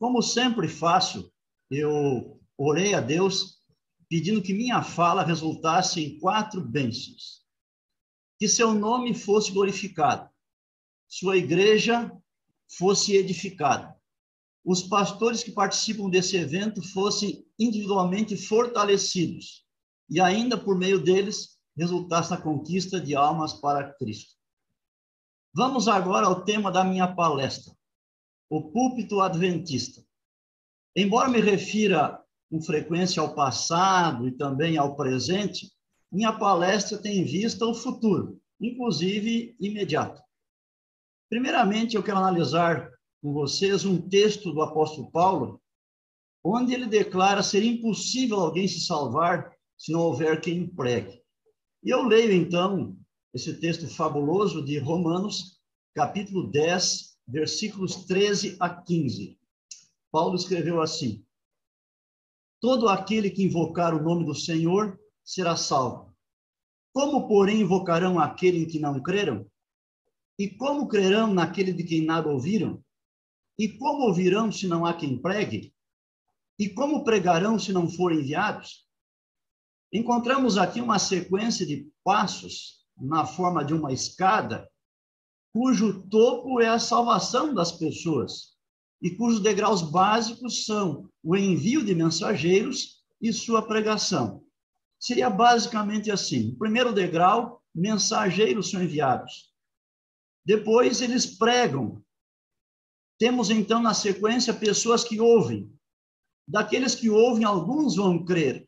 Como sempre faço, eu orei a Deus pedindo que minha fala resultasse em quatro bênçãos. Que seu nome fosse glorificado, sua igreja fosse edificada, os pastores que participam desse evento fossem individualmente fortalecidos e ainda por meio deles resultasse na conquista de almas para Cristo. Vamos agora ao tema da minha palestra, o púlpito adventista. Embora me refira com frequência ao passado e também ao presente, minha palestra tem em vista o futuro, inclusive imediato. Primeiramente, eu quero analisar com vocês um texto do apóstolo Paulo, onde ele declara ser impossível alguém se salvar se não houver quem pregue. E eu leio, então, esse texto fabuloso de Romanos, capítulo 10, versículos 13 a 15. Paulo escreveu assim: Todo aquele que invocar o nome do Senhor será salvo. Como, porém, invocarão aquele em que não creram? E como crerão naquele de quem nada ouviram? E como ouvirão se não há quem pregue? E como pregarão se não forem enviados? Encontramos aqui uma sequência de passos na forma de uma escada, cujo topo é a salvação das pessoas e cujos degraus básicos são o envio de mensageiros e sua pregação. Seria basicamente assim: o primeiro degrau, mensageiros são enviados. Depois eles pregam temos então na sequência pessoas que ouvem. Daqueles que ouvem, alguns vão crer.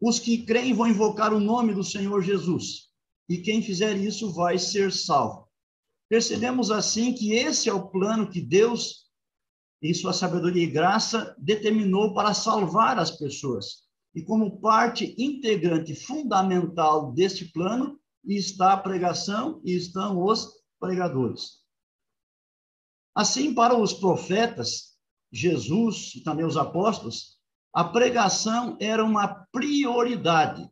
Os que creem vão invocar o nome do Senhor Jesus. E quem fizer isso vai ser salvo. Percebemos assim que esse é o plano que Deus, em sua sabedoria e graça, determinou para salvar as pessoas. E como parte integrante fundamental deste plano está a pregação e estão os pregadores. Assim, para os profetas, Jesus e também os apóstolos, a pregação era uma prioridade.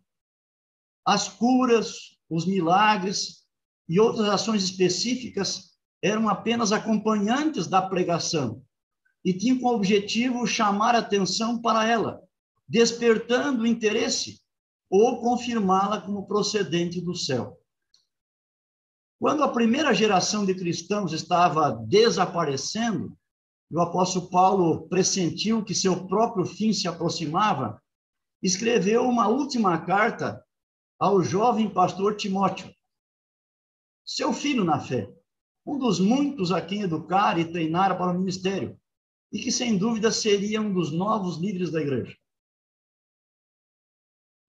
As curas, os milagres e outras ações específicas eram apenas acompanhantes da pregação e tinham como objetivo chamar atenção para ela, despertando interesse ou confirmá-la como procedente do céu. Quando a primeira geração de cristãos estava desaparecendo, o apóstolo Paulo pressentiu que seu próprio fim se aproximava, escreveu uma última carta ao jovem pastor Timóteo, seu filho na fé, um dos muitos a quem educar e treinar para o ministério, e que sem dúvida seria um dos novos líderes da igreja.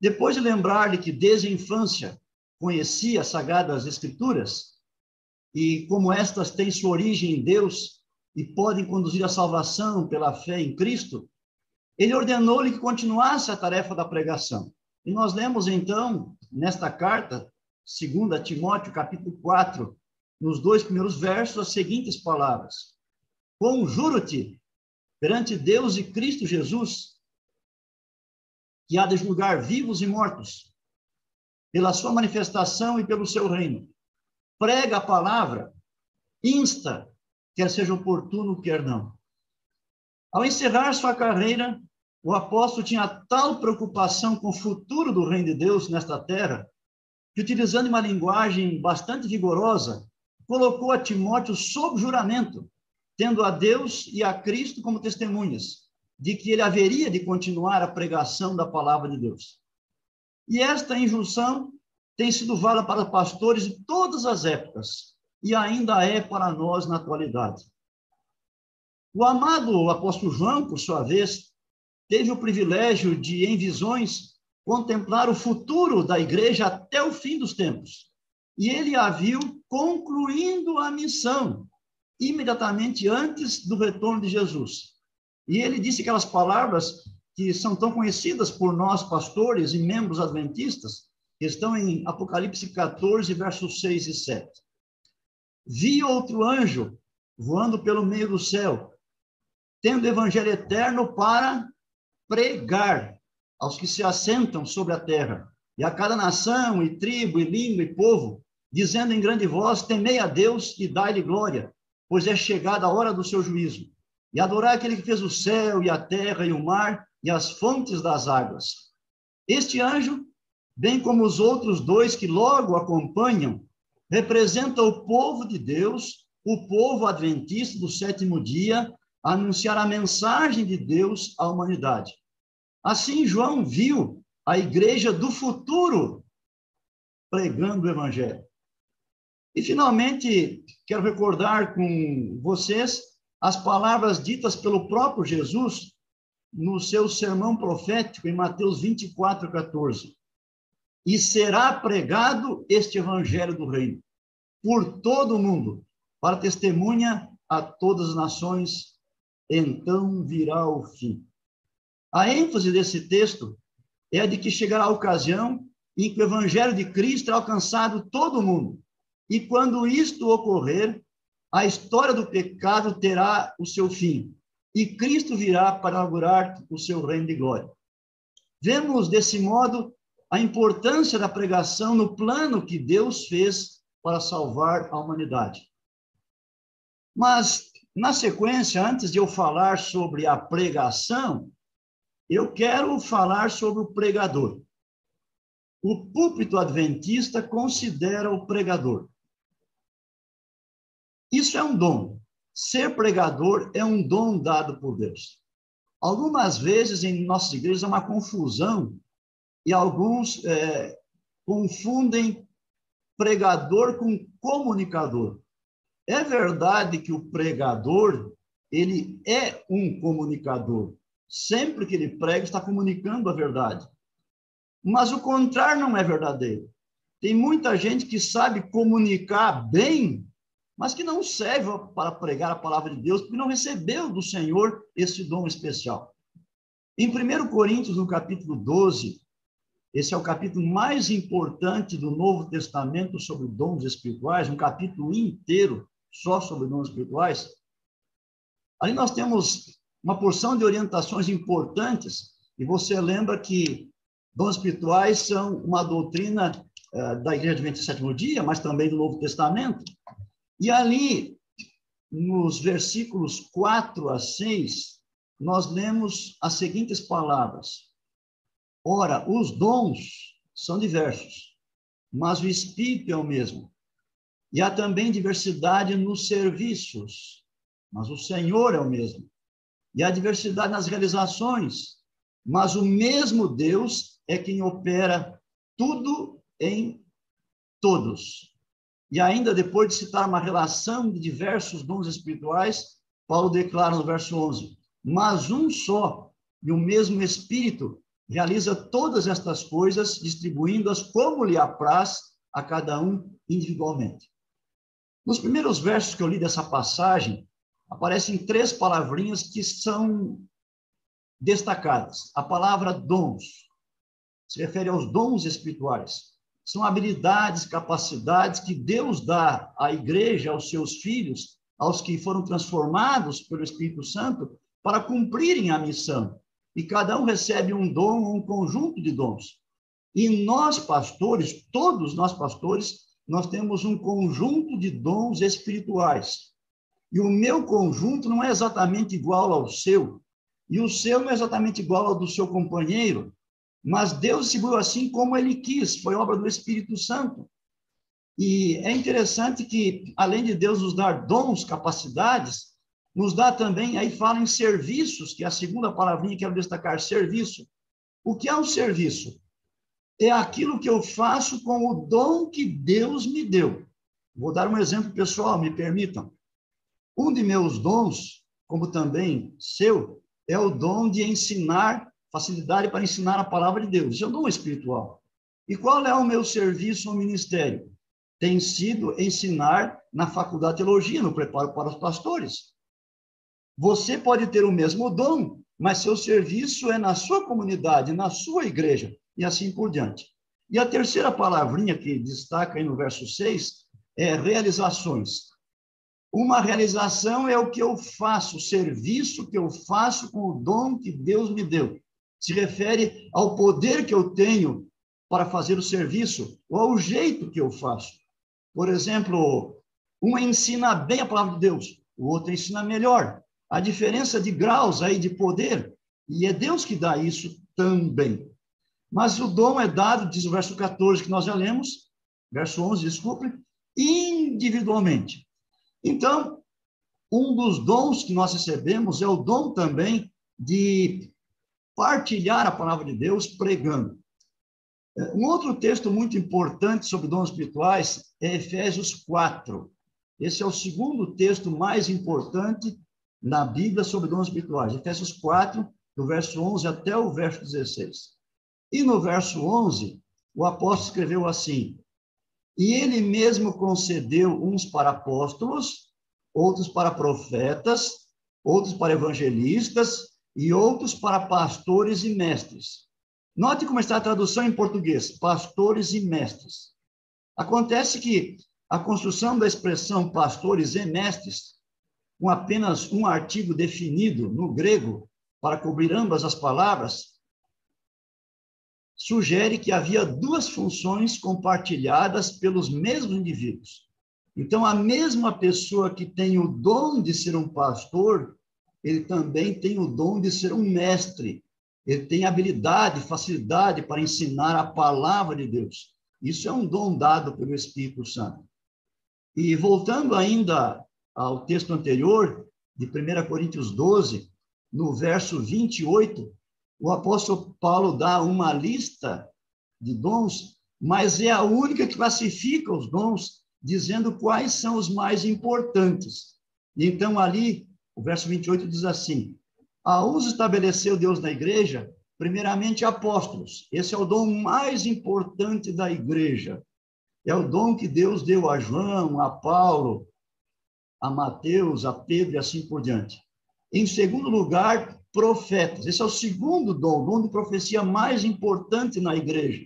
Depois de lembrar-lhe que desde a infância conhecia as Sagradas Escrituras e como estas têm sua origem em Deus e podem conduzir à salvação pela fé em Cristo, ele ordenou-lhe que continuasse a tarefa da pregação. E nós lemos então nesta carta, 2 Timóteo, capítulo 4, nos dois primeiros versos, as seguintes palavras: Conjuro-te perante Deus e Cristo Jesus, que há de julgar vivos e mortos, pela sua manifestação e pelo seu reino. Prega a palavra, insta, quer seja oportuno, quer não. Ao encerrar sua carreira, o apóstolo tinha tal preocupação com o futuro do reino de Deus nesta terra, que, utilizando uma linguagem bastante vigorosa, colocou a Timóteo sob juramento, tendo a Deus e a Cristo como testemunhas, de que ele haveria de continuar a pregação da palavra de Deus. E esta injunção tem sido válida para pastores de todas as épocas e ainda é para nós na atualidade. O amado apóstolo João, por sua vez, teve o privilégio de, em visões, contemplar o futuro da igreja até o fim dos tempos. E ele a viu concluindo a missão, imediatamente antes do retorno de Jesus. E ele disse aquelas palavras que são tão conhecidas por nós, pastores e membros adventistas, que estão em Apocalipse 14, versos 6 e 7. Vi outro anjo voando pelo meio do céu, tendo evangelho eterno para pregar aos que se assentam sobre a terra, e a cada nação, e tribo, e língua, e povo, dizendo em grande voz: Temei a Deus e dai-lhe glória, pois é chegada a hora do seu juízo e adorar aquele que fez o céu e a terra e o mar e as fontes das águas. Este anjo, bem como os outros dois que logo acompanham, representa o povo de Deus, o povo adventista do sétimo dia, anunciar a mensagem de Deus à humanidade. Assim, João viu a igreja do futuro pregando o evangelho. E, finalmente, quero recordar com vocês as palavras ditas pelo próprio Jesus no seu sermão profético em Mateus 24, 14. E será pregado este evangelho do reino por todo o mundo, para testemunha a todas as nações, então virá o fim. A ênfase desse texto é a de que chegará a ocasião em que o evangelho de Cristo é alcançado todo o mundo, e quando isto ocorrer, a história do pecado terá o seu fim e Cristo virá para inaugurar o seu reino de glória. Vemos desse modo a importância da pregação no plano que Deus fez para salvar a humanidade. Mas, na sequência, antes de eu falar sobre a pregação, eu quero falar sobre o pregador. O púlpito adventista considera o pregador. Isso é um dom. Ser pregador é um dom dado por Deus. Algumas vezes em nossas igrejas há uma confusão e alguns é, confundem pregador com comunicador. É verdade que o pregador ele é um comunicador. Sempre que ele prega, está comunicando a verdade. Mas o contrário não é verdadeiro. Tem muita gente que sabe comunicar bem mas que não serve para pregar a palavra de Deus, porque não recebeu do Senhor esse dom especial. Em 1 Coríntios, no capítulo 12, esse é o capítulo mais importante do Novo Testamento sobre dons espirituais, um capítulo inteiro só sobre dons espirituais. Ali nós temos uma porção de orientações importantes, e você lembra que dons espirituais são uma doutrina uh, da Igreja Adventista do Sétimo Dia, mas também do Novo Testamento. E ali, nos versículos 4 a 6, nós lemos as seguintes palavras: Ora, os dons são diversos, mas o Espírito é o mesmo. E há também diversidade nos serviços, mas o Senhor é o mesmo. E há diversidade nas realizações, mas o mesmo Deus é quem opera tudo em todos. E ainda depois de citar uma relação de diversos dons espirituais, Paulo declara no verso 11: Mas um só e o mesmo Espírito realiza todas estas coisas, distribuindo-as como lhe apraz a cada um individualmente. Nos primeiros versos que eu li dessa passagem, aparecem três palavrinhas que são destacadas. A palavra dons se refere aos dons espirituais são habilidades, capacidades que Deus dá à igreja, aos seus filhos, aos que foram transformados pelo Espírito Santo, para cumprirem a missão. E cada um recebe um dom, um conjunto de dons. E nós, pastores, todos nós, pastores, nós temos um conjunto de dons espirituais. E o meu conjunto não é exatamente igual ao seu, e o seu não é exatamente igual ao do seu companheiro, mas Deus distribuiu assim como ele quis, foi obra do Espírito Santo. E é interessante que, além de Deus nos dar dons, capacidades, nos dá também, aí fala em serviços, que é a segunda palavrinha que quero destacar, serviço. O que é um serviço? É aquilo que eu faço com o dom que Deus me deu. Vou dar um exemplo pessoal, me permitam. Um de meus dons, como também seu, é o dom de ensinar facilidade para ensinar a palavra de Deus. Isso é um dom espiritual. E qual é o meu serviço no ministério? Tem sido ensinar na faculdade de teologia, no preparo para os pastores. Você pode ter o mesmo dom, mas seu serviço é na sua comunidade, na sua igreja, e assim por diante. E a terceira palavrinha que destaca aí no verso 6 é realizações. Uma realização é o que eu faço, o serviço que eu faço com o dom que Deus me deu se refere ao poder que eu tenho para fazer o serviço, ou ao jeito que eu faço. Por exemplo, um ensina bem a palavra de Deus, o outro ensina melhor. a diferença de graus aí de poder, e é Deus que dá isso também. Mas o dom é dado, diz o verso 14 que nós já lemos, verso 11, desculpe, individualmente. Então, um dos dons que nós recebemos é o dom também de partilhar a palavra de Deus pregando. Um outro texto muito importante sobre dons espirituais é Efésios 4. Esse é o segundo texto mais importante na Bíblia sobre dons espirituais. Efésios 4, do verso 11 até o verso 16. E no verso 11, o apóstolo escreveu assim: E ele mesmo concedeu uns para apóstolos, outros para profetas, outros para evangelistas e outros para pastores e mestres Note como está a tradução em português: pastores e mestres. Acontece que a construção da expressão pastores e mestres, com apenas um artigo definido no grego para cobrir ambas as palavras, sugere que havia duas funções compartilhadas pelos mesmos indivíduos. Então, a mesma pessoa que tem o dom de ser um pastor, ele também tem o dom de ser um mestre, ele tem habilidade, facilidade para ensinar a palavra de Deus. Isso é um dom dado pelo Espírito Santo. E voltando ainda ao texto anterior, de 1 Coríntios 12, no verso 28, o apóstolo Paulo dá uma lista de dons, mas é a única que classifica os dons, dizendo quais são os mais importantes. Então, ali, o verso 28 diz assim: a estabeleceu Deus na igreja, primeiramente apóstolos. Esse é o dom mais importante da igreja. É o dom que Deus deu a João, a Paulo, a Mateus, a Pedro e assim por diante. Em segundo lugar, profetas. Esse é o segundo dom, o dom de profecia mais importante na igreja.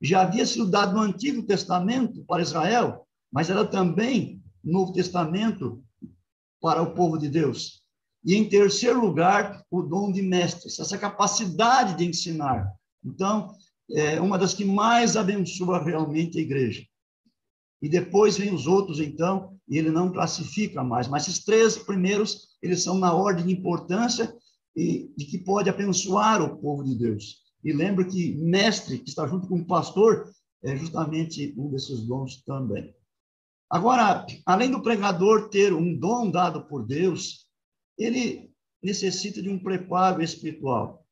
Já havia sido dado no Antigo Testamento para Israel, mas era também no Novo Testamento para o povo de Deus. E, em terceiro lugar, o dom de mestres, essa capacidade de ensinar. Então, é uma das que mais abençoa realmente a igreja. E depois vem os outros, então, e ele não classifica mais. Mas esses três primeiros, eles são na ordem de importância e de que pode abençoar o povo de Deus. E lembro que mestre, que está junto com o pastor, é justamente um desses dons também. Agora, além do pregador ter um dom dado por Deus, ele necessita de um preparo espiritual.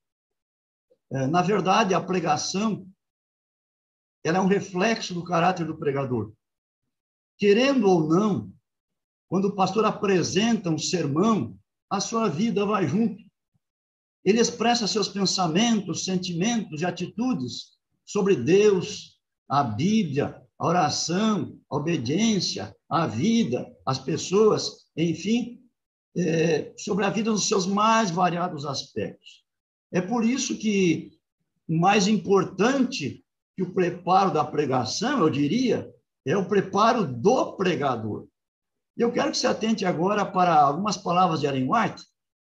É, na verdade, a pregação ela é um reflexo do caráter do pregador. Querendo ou não, quando o pastor apresenta um sermão, a sua vida vai junto. Ele expressa seus pensamentos, sentimentos e atitudes sobre Deus, a Bíblia, a oração, a obediência, a vida, as pessoas, enfim, é, sobre a vida nos seus mais variados aspectos. É por isso que o mais importante que o preparo da pregação, eu diria, é o preparo do pregador. Eu quero que se atente agora para algumas palavras de Ellen White.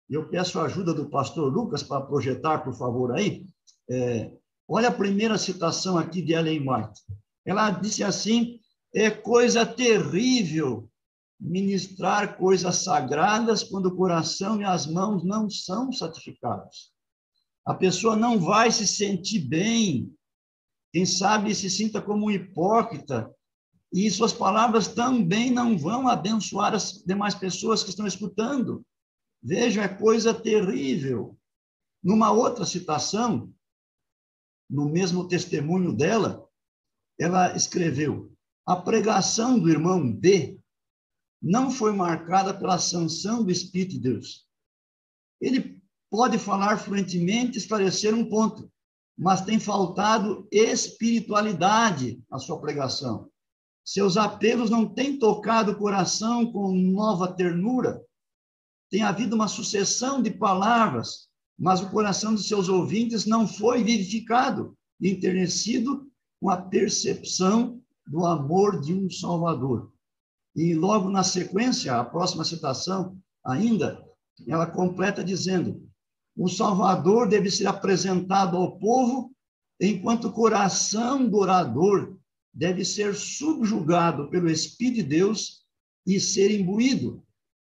Eu peço a ajuda do pastor Lucas para projetar, por favor, aí. É, olha a primeira citação aqui de Ellen White. Ela disse assim: é coisa terrível ministrar coisas sagradas quando o coração e as mãos não são santificados. A pessoa não vai se sentir bem, quem sabe se sinta como um hipócrita, e suas palavras também não vão abençoar as demais pessoas que estão escutando. Veja, é coisa terrível. Numa outra citação, no mesmo testemunho dela, ela escreveu: a pregação do irmão B não foi marcada pela sanção do Espírito de Deus. Ele pode falar fluentemente, esclarecer um ponto, mas tem faltado espiritualidade à sua pregação. Seus apelos não têm tocado o coração com nova ternura. Tem havido uma sucessão de palavras, mas o coração de seus ouvintes não foi vivificado, enternecido com a percepção do amor de um Salvador. E logo na sequência, a próxima citação ainda, ela completa dizendo: o Salvador deve ser apresentado ao povo, enquanto o coração do orador deve ser subjugado pelo Espírito de Deus e ser imbuído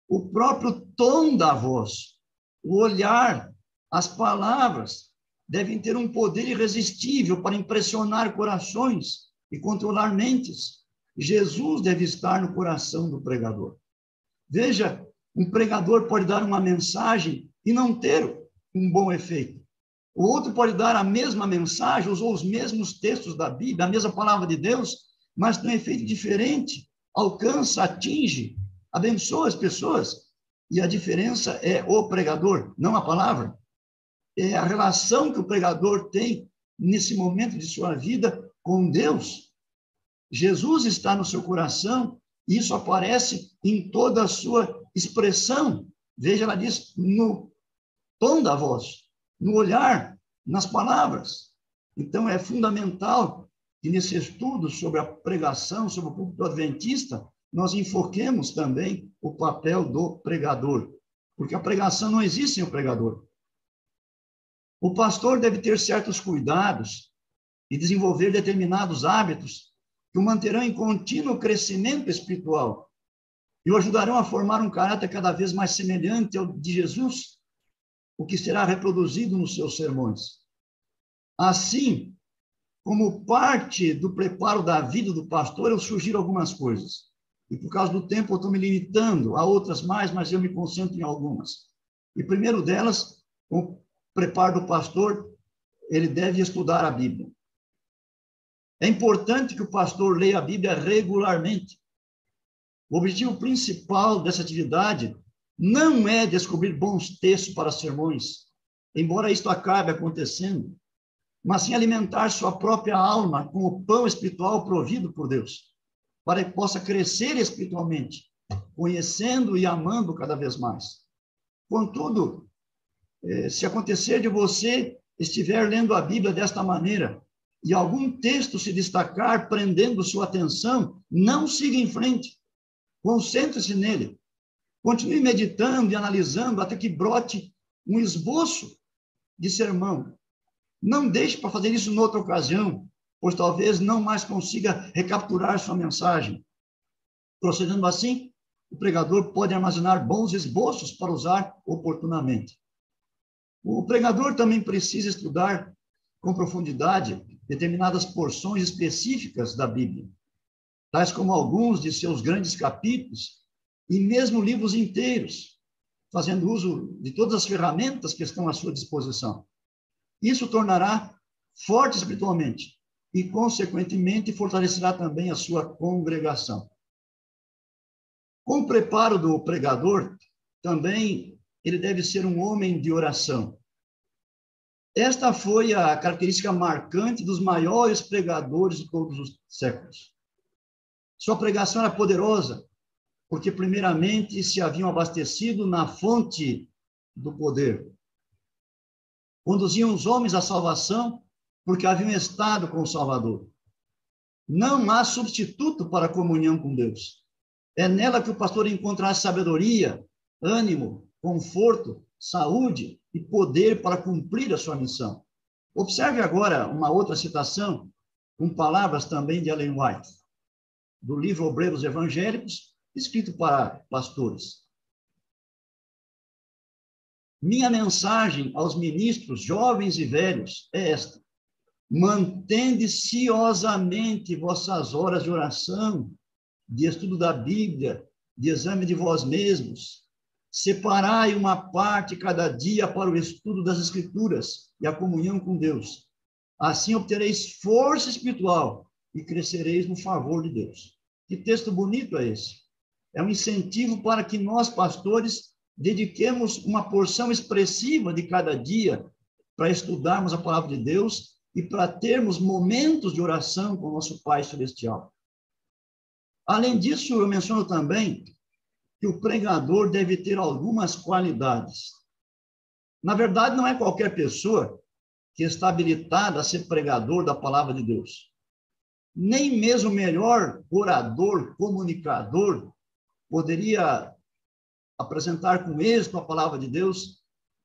o próprio tom da voz, o olhar, as palavras devem ter um poder irresistível para impressionar corações e controlar mentes. Jesus deve estar no coração do pregador. Veja, um pregador pode dar uma mensagem e não ter um bom efeito. O outro pode dar a mesma mensagem, usou os mesmos textos da Bíblia, a mesma palavra de Deus, mas tem um efeito diferente, alcança, atinge, abençoa as pessoas. E a diferença é o pregador, não a palavra. É a relação que o pregador tem nesse momento de sua vida com Deus. Jesus está no seu coração e isso aparece em toda a sua expressão. Veja, ela diz no tom da voz, no olhar, nas palavras. Então, é fundamental que nesse estudo sobre a pregação, sobre o público adventista, nós enfoquemos também o papel do pregador, porque a pregação não existe sem o pregador. O pastor deve ter certos cuidados e desenvolver determinados hábitos que o manterão em contínuo crescimento espiritual e o ajudarão a formar um caráter cada vez mais semelhante ao de Jesus, o que será reproduzido nos seus sermões. Assim, como parte do preparo da vida do pastor, eu sugiro algumas coisas. E por causa do tempo, eu estou me limitando a outras mais, mas eu me concentro em algumas. E primeiro delas, o preparo do pastor, ele deve estudar a Bíblia. É importante que o pastor leia a Bíblia regularmente. O objetivo principal dessa atividade não é descobrir bons textos para sermões, embora isto acabe acontecendo, mas sim alimentar sua própria alma com o pão espiritual provido por Deus, para que possa crescer espiritualmente, conhecendo e amando cada vez mais. Contudo, eh, se acontecer de você estiver lendo a Bíblia desta maneira, e algum texto se destacar prendendo sua atenção, não siga em frente. Concentre-se nele. Continue meditando e analisando até que brote um esboço de sermão. Não deixe para fazer isso noutra ocasião, pois talvez não mais consiga recapturar sua mensagem. Procedendo assim, o pregador pode armazenar bons esboços para usar oportunamente. O pregador também precisa estudar com profundidade determinadas porções específicas da Bíblia, tais como alguns de seus grandes capítulos e mesmo livros inteiros, fazendo uso de todas as ferramentas que estão à sua disposição. Isso tornará forte espiritualmente e, consequentemente, fortalecerá também a sua congregação. Com o preparo do pregador, também ele deve ser um homem de oração. Esta foi a característica marcante dos maiores pregadores de todos os séculos. Sua pregação era poderosa, porque, primeiramente, se haviam abastecido na fonte do poder. Conduziam os homens à salvação, porque haviam estado com o Salvador. Não há substituto para a comunhão com Deus. É nela que o pastor encontrará sabedoria, ânimo, conforto, saúde e poder para cumprir a sua missão. Observe agora uma outra citação, com palavras também de Ellen White, do livro Obreiros Evangélicos, escrito para pastores. Minha mensagem aos ministros, jovens e velhos, é esta: mantende ciosamente vossas horas de oração, de estudo da Bíblia, de exame de vós mesmos, Separai uma parte cada dia para o estudo das Escrituras e a comunhão com Deus. Assim obtereis força espiritual e crescereis no favor de Deus. Que texto bonito é esse? É um incentivo para que nós, pastores, dediquemos uma porção expressiva de cada dia para estudarmos a palavra de Deus e para termos momentos de oração com o nosso Pai Celestial. Além disso, eu menciono também que o pregador deve ter algumas qualidades. Na verdade, não é qualquer pessoa que está habilitada a ser pregador da palavra de Deus. Nem mesmo o melhor orador, comunicador, poderia apresentar com êxito a palavra de Deus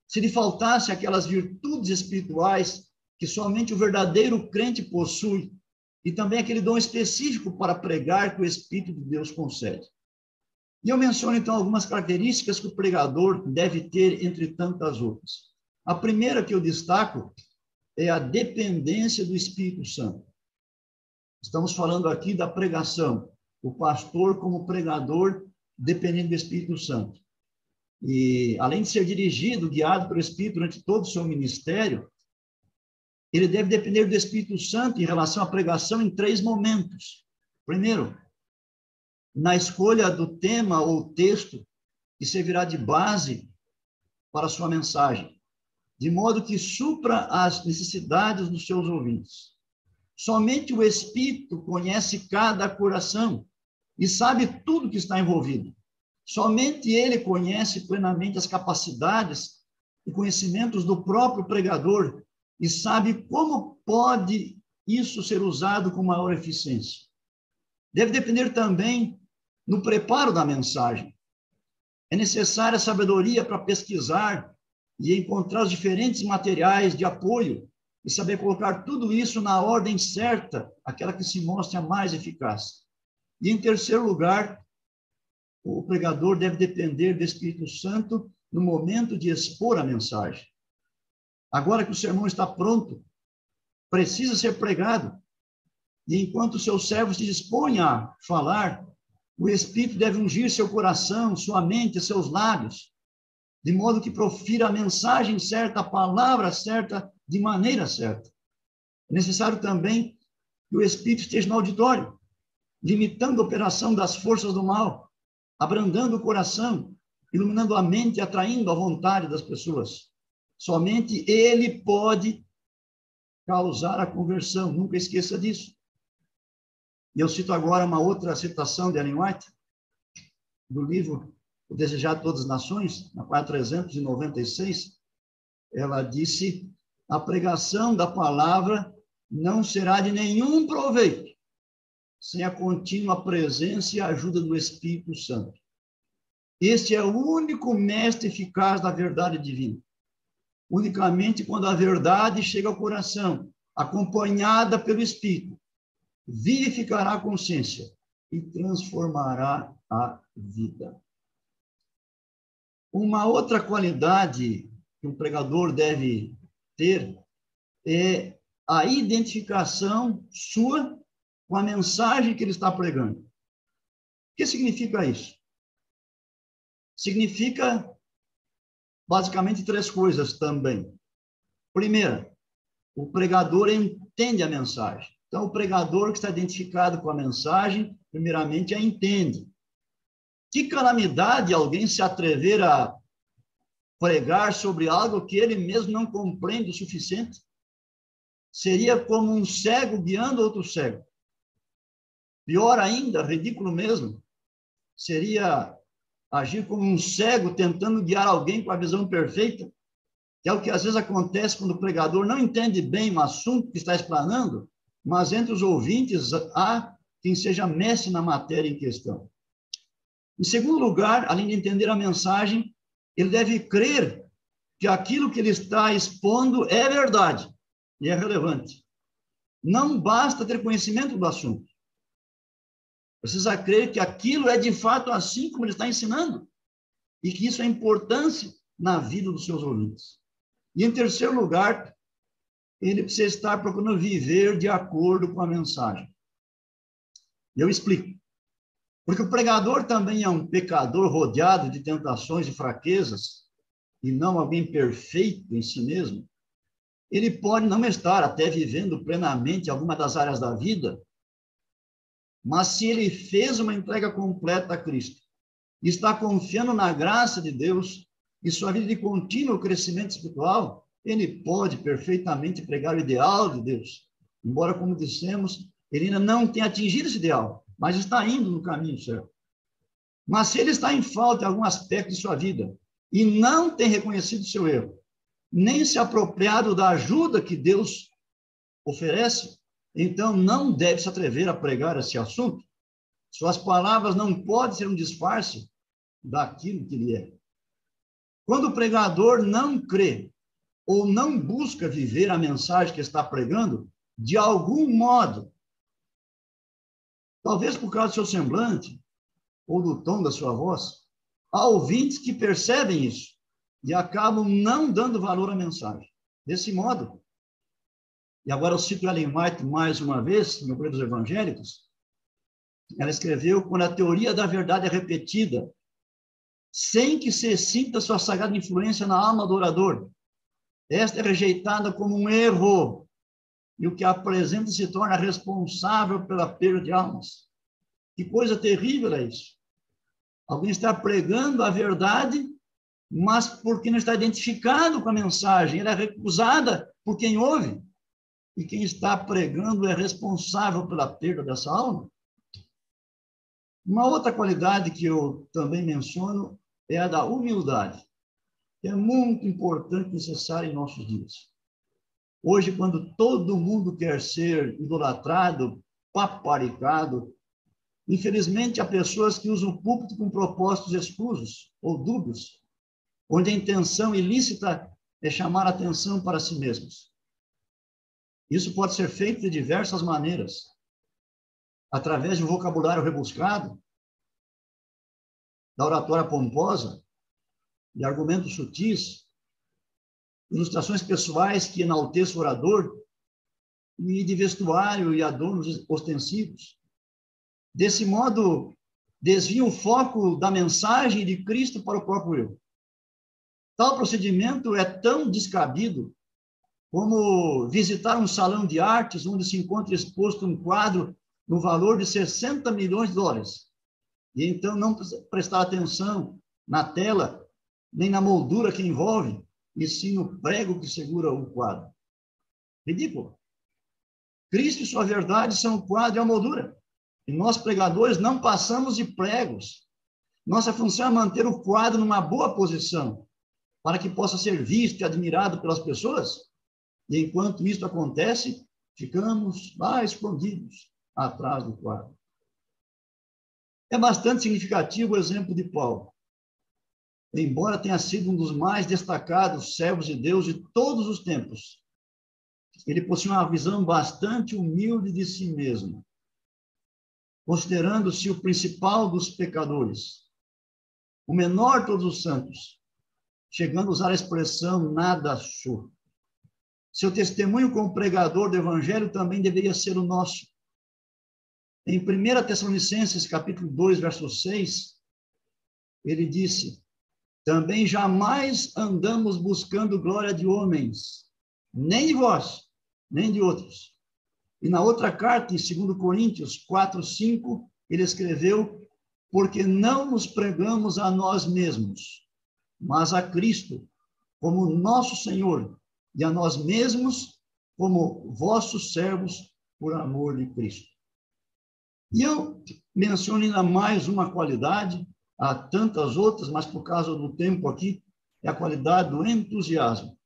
se lhe faltasse aquelas virtudes espirituais que somente o verdadeiro crente possui e também aquele dom específico para pregar que o Espírito de Deus concede. E eu menciono, então, algumas características que o pregador deve ter, entre tantas outras. A primeira que eu destaco é a dependência do Espírito Santo. Estamos falando aqui da pregação, o pastor como pregador dependendo do Espírito Santo. E além de ser dirigido, guiado pelo Espírito durante todo o seu ministério, ele deve depender do Espírito Santo em relação à pregação em três momentos. Primeiro, na escolha do tema ou texto que servirá de base para a sua mensagem, de modo que supra as necessidades dos seus ouvintes. Somente o Espírito conhece cada coração e sabe tudo que está envolvido. Somente ele conhece plenamente as capacidades e conhecimentos do próprio pregador e sabe como pode isso ser usado com maior eficiência. Deve depender também no preparo da mensagem. É necessária sabedoria para pesquisar e encontrar os diferentes materiais de apoio e saber colocar tudo isso na ordem certa, aquela que se mostra mais eficaz. E em terceiro lugar, o pregador deve depender do Espírito Santo no momento de expor a mensagem. Agora que o sermão está pronto, precisa ser pregado. E enquanto o seu servo se dispõe a falar, o Espírito deve ungir seu coração, sua mente, seus lábios, de modo que profira a mensagem certa, a palavra certa, de maneira certa. É necessário também que o Espírito esteja no auditório, limitando a operação das forças do mal, abrandando o coração, iluminando a mente e atraindo a vontade das pessoas. Somente ele pode causar a conversão, nunca esqueça disso. E eu cito agora uma outra citação de Ellen White, do livro O Desejar de Todas as Nações, na página 396. Ela disse: A pregação da palavra não será de nenhum proveito sem a contínua presença e ajuda do Espírito Santo. Este é o único mestre eficaz da verdade divina unicamente quando a verdade chega ao coração, acompanhada pelo Espírito, vivificará a consciência e transformará a vida. Uma outra qualidade que um pregador deve ter é a identificação sua com a mensagem que ele está pregando. O que significa isso? Significa basicamente três coisas também. Primeira, o pregador entende a mensagem. Então, o pregador que está identificado com a mensagem, primeiramente, a entende. Que calamidade alguém se atrever a pregar sobre algo que ele mesmo não compreende o suficiente? Seria como um cego guiando outro cego. Pior ainda, ridículo mesmo, seria agir como um cego tentando guiar alguém com a visão perfeita, que é o que às vezes acontece quando o pregador não entende bem o assunto que está explanando, mas entre os ouvintes há quem seja mestre na matéria em questão. Em segundo lugar, além de entender a mensagem, ele deve crer que aquilo que ele está expondo é verdade e é relevante. Não basta ter conhecimento do assunto. Precisa crer que aquilo é de fato assim como ele está ensinando e que isso é importância na vida dos seus ouvintes. E em terceiro lugar, ele precisa estar procurando viver de acordo com a mensagem. Eu explico. Porque o pregador também é um pecador rodeado de tentações e fraquezas, e não alguém perfeito em si mesmo. Ele pode não estar até vivendo plenamente alguma das áreas da vida, mas se ele fez uma entrega completa a Cristo, está confiando na graça de Deus e sua vida de contínuo crescimento espiritual, ele pode perfeitamente pregar o ideal de Deus. Embora, como dissemos, ele ainda não tenha atingido esse ideal, mas está indo no caminho certo. Mas se ele está em falta em algum aspecto de sua vida e não tem reconhecido seu erro, nem se apropriado da ajuda que Deus oferece, então não deve se atrever a pregar esse assunto. Suas palavras não podem ser um disfarce daquilo que ele é. Quando o pregador não crê ou não busca viver a mensagem que está pregando, de algum modo, talvez por causa do seu semblante, ou do tom da sua voz, há ouvintes que percebem isso e acabam não dando valor à mensagem. Desse modo, e agora eu cito Ellen White mais uma vez, no Correio dos Evangélicos, ela escreveu, quando a teoria da verdade é repetida, sem que se sinta sua sagrada influência na alma do orador, esta é rejeitada como um erro, e o que apresenta se torna responsável pela perda de almas. Que coisa terrível é isso. Alguém está pregando a verdade, mas porque não está identificado com a mensagem, ela é recusada por quem ouve. E quem está pregando é responsável pela perda dessa alma. Uma outra qualidade que eu também menciono é a da humildade, que é muito importante e necessária em nossos dias. Hoje, quando todo mundo quer ser idolatrado, paparicado, Infelizmente, há pessoas que usam o púlpito com propósitos escusos ou dúbios, onde a intenção ilícita é chamar a atenção para si mesmos. Isso pode ser feito de diversas maneiras. Através de um vocabulário rebuscado, da oratória pomposa, de argumentos sutis, ilustrações pessoais que enalteçam o orador, e de vestuário e adornos ostensivos. Desse modo, desvia o foco da mensagem de Cristo para o próprio eu. Tal procedimento é tão descabido como visitar um salão de artes onde se encontra exposto um quadro no valor de 60 milhões de dólares. E então não prestar atenção na tela, nem na moldura que envolve, e sim no prego que segura o quadro. Ridículo. Cristo e sua verdade são o quadro e a moldura. E nós, pregadores, não passamos de pregos. Nossa função é manter o quadro numa boa posição, para que possa ser visto e admirado pelas pessoas. E enquanto isso acontece, ficamos lá escondidos atrás do quadro. É bastante significativo o exemplo de Paulo. Embora tenha sido um dos mais destacados servos de Deus de todos os tempos, ele possui uma visão bastante humilde de si mesmo considerando-se o principal dos pecadores, o menor de todos os santos, chegando a usar a expressão nada sou. Seu testemunho como pregador do evangelho também deveria ser o nosso. Em 1 Tessalonicenses, capítulo 2, verso 6, ele disse: Também jamais andamos buscando glória de homens, nem de vós, nem de outros, e na outra carta, em 2 Coríntios 4, 5, ele escreveu: Porque não nos pregamos a nós mesmos, mas a Cristo, como nosso Senhor, e a nós mesmos, como vossos servos, por amor de Cristo. E eu menciono ainda mais uma qualidade, há tantas outras, mas por causa do tempo aqui, é a qualidade do entusiasmo.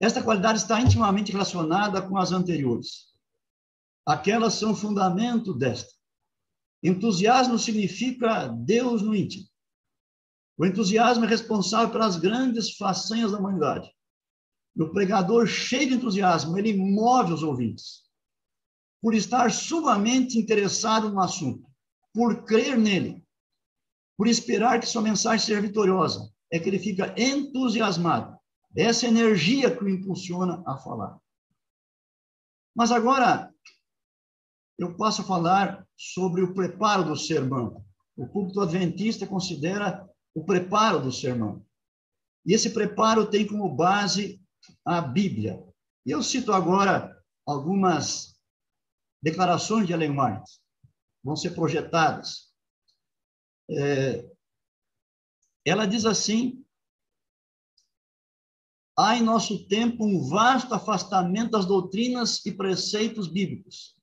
Esta qualidade está intimamente relacionada com as anteriores. Aquelas são fundamento desta. Entusiasmo significa Deus no íntimo. O entusiasmo é responsável pelas grandes façanhas da humanidade. E o pregador cheio de entusiasmo, ele move os ouvintes. Por estar sumamente interessado no assunto, por crer nele, por esperar que sua mensagem seja vitoriosa, é que ele fica entusiasmado. Essa energia que o impulsiona a falar. Mas agora, eu posso falar sobre o preparo do sermão. O púlpito adventista considera o preparo do sermão. E esse preparo tem como base a Bíblia. E eu cito agora algumas declarações de Ellen White, vão ser projetadas. É, ela diz assim: há em nosso tempo um vasto afastamento das doutrinas e preceitos bíblicos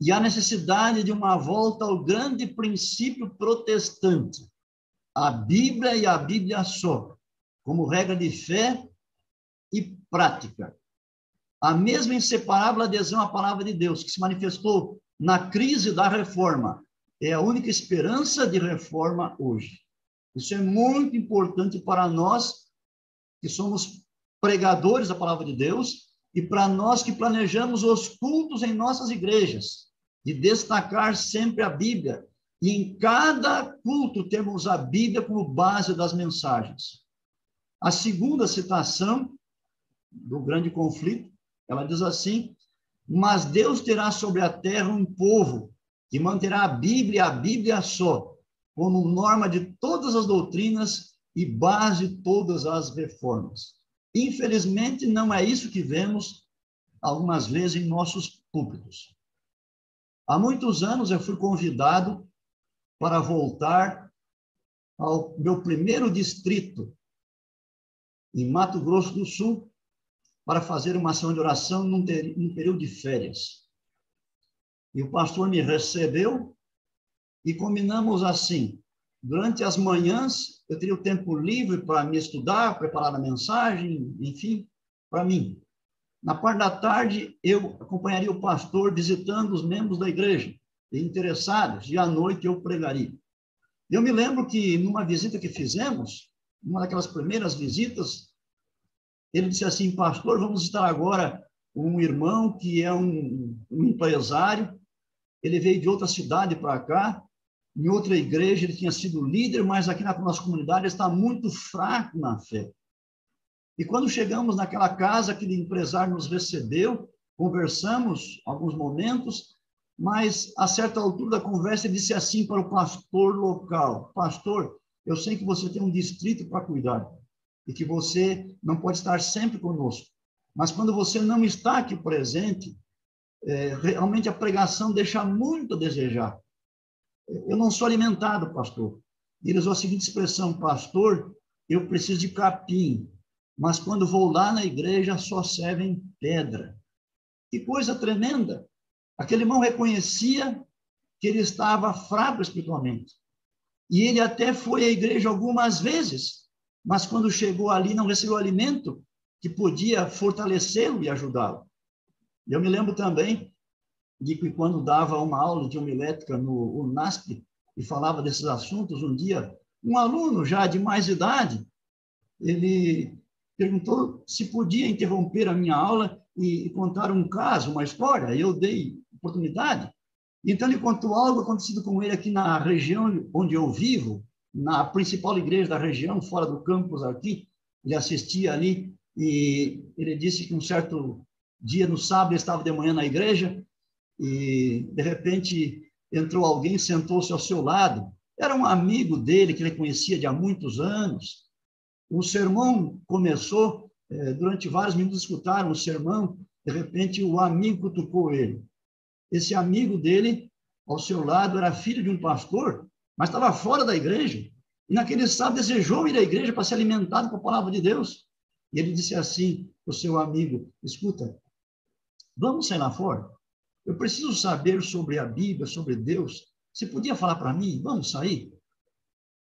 e a necessidade de uma volta ao grande princípio protestante, a Bíblia e a Bíblia só, como regra de fé prática. A mesma inseparável adesão à palavra de Deus, que se manifestou na crise da reforma, é a única esperança de reforma hoje. Isso é muito importante para nós que somos pregadores da palavra de Deus e para nós que planejamos os cultos em nossas igrejas de destacar sempre a Bíblia e em cada culto temos a Bíblia como base das mensagens. A segunda citação do grande conflito, ela diz assim: Mas Deus terá sobre a terra um povo que manterá a Bíblia, a Bíblia só, como norma de todas as doutrinas e base de todas as reformas. Infelizmente, não é isso que vemos algumas vezes em nossos púlpitos. Há muitos anos eu fui convidado para voltar ao meu primeiro distrito, em Mato Grosso do Sul, para fazer uma ação de oração num, num período de férias. E o pastor me recebeu e combinamos assim: durante as manhãs eu teria o tempo livre para me estudar, preparar a mensagem, enfim, para mim. Na parte da tarde eu acompanharia o pastor visitando os membros da igreja interessados e à noite eu pregaria. Eu me lembro que numa visita que fizemos, uma daquelas primeiras visitas, ele disse assim, pastor, vamos estar agora um irmão que é um, um empresário, ele veio de outra cidade para cá, em outra igreja ele tinha sido líder, mas aqui na nossa comunidade ele está muito fraco na fé. E quando chegamos naquela casa, aquele empresário nos recebeu, conversamos alguns momentos, mas a certa altura da conversa ele disse assim para o pastor local: Pastor, eu sei que você tem um distrito para cuidar e que você não pode estar sempre conosco. Mas quando você não está aqui presente, é, realmente a pregação deixa muito a desejar. Eu não sou alimentado, pastor. Ele usou a seguinte expressão: Pastor, eu preciso de capim, mas quando vou lá na igreja só servem pedra. Que coisa tremenda! Aquele irmão reconhecia que ele estava fraco espiritualmente. E ele até foi à igreja algumas vezes, mas quando chegou ali não recebeu alimento que podia fortalecê-lo e ajudá-lo. Eu me lembro também de que quando dava uma aula de homilética no UNASP e falava desses assuntos, um dia, um aluno já de mais idade, ele perguntou se podia interromper a minha aula e, contar um caso, uma história. Eu dei oportunidade. Então, ele contou algo acontecido com ele aqui na região onde eu vivo, na principal igreja da região, fora do campus aqui, ele assistia ali e ele disse que um certo dia no sábado ele estava de manhã na igreja e de repente entrou alguém, sentou-se ao seu lado. Era um amigo dele que ele conhecia de há muitos anos. O sermão começou, eh, durante vários minutos escutaram o sermão, de repente o amigo tocou ele. Esse amigo dele, ao seu lado, era filho de um pastor mas estava fora da igreja. E naquele sábado desejou ir à igreja para ser alimentado com a palavra de Deus. E ele disse assim para o seu amigo: Escuta, vamos sair lá fora? Eu preciso saber sobre a Bíblia, sobre Deus. Você podia falar para mim? Vamos sair?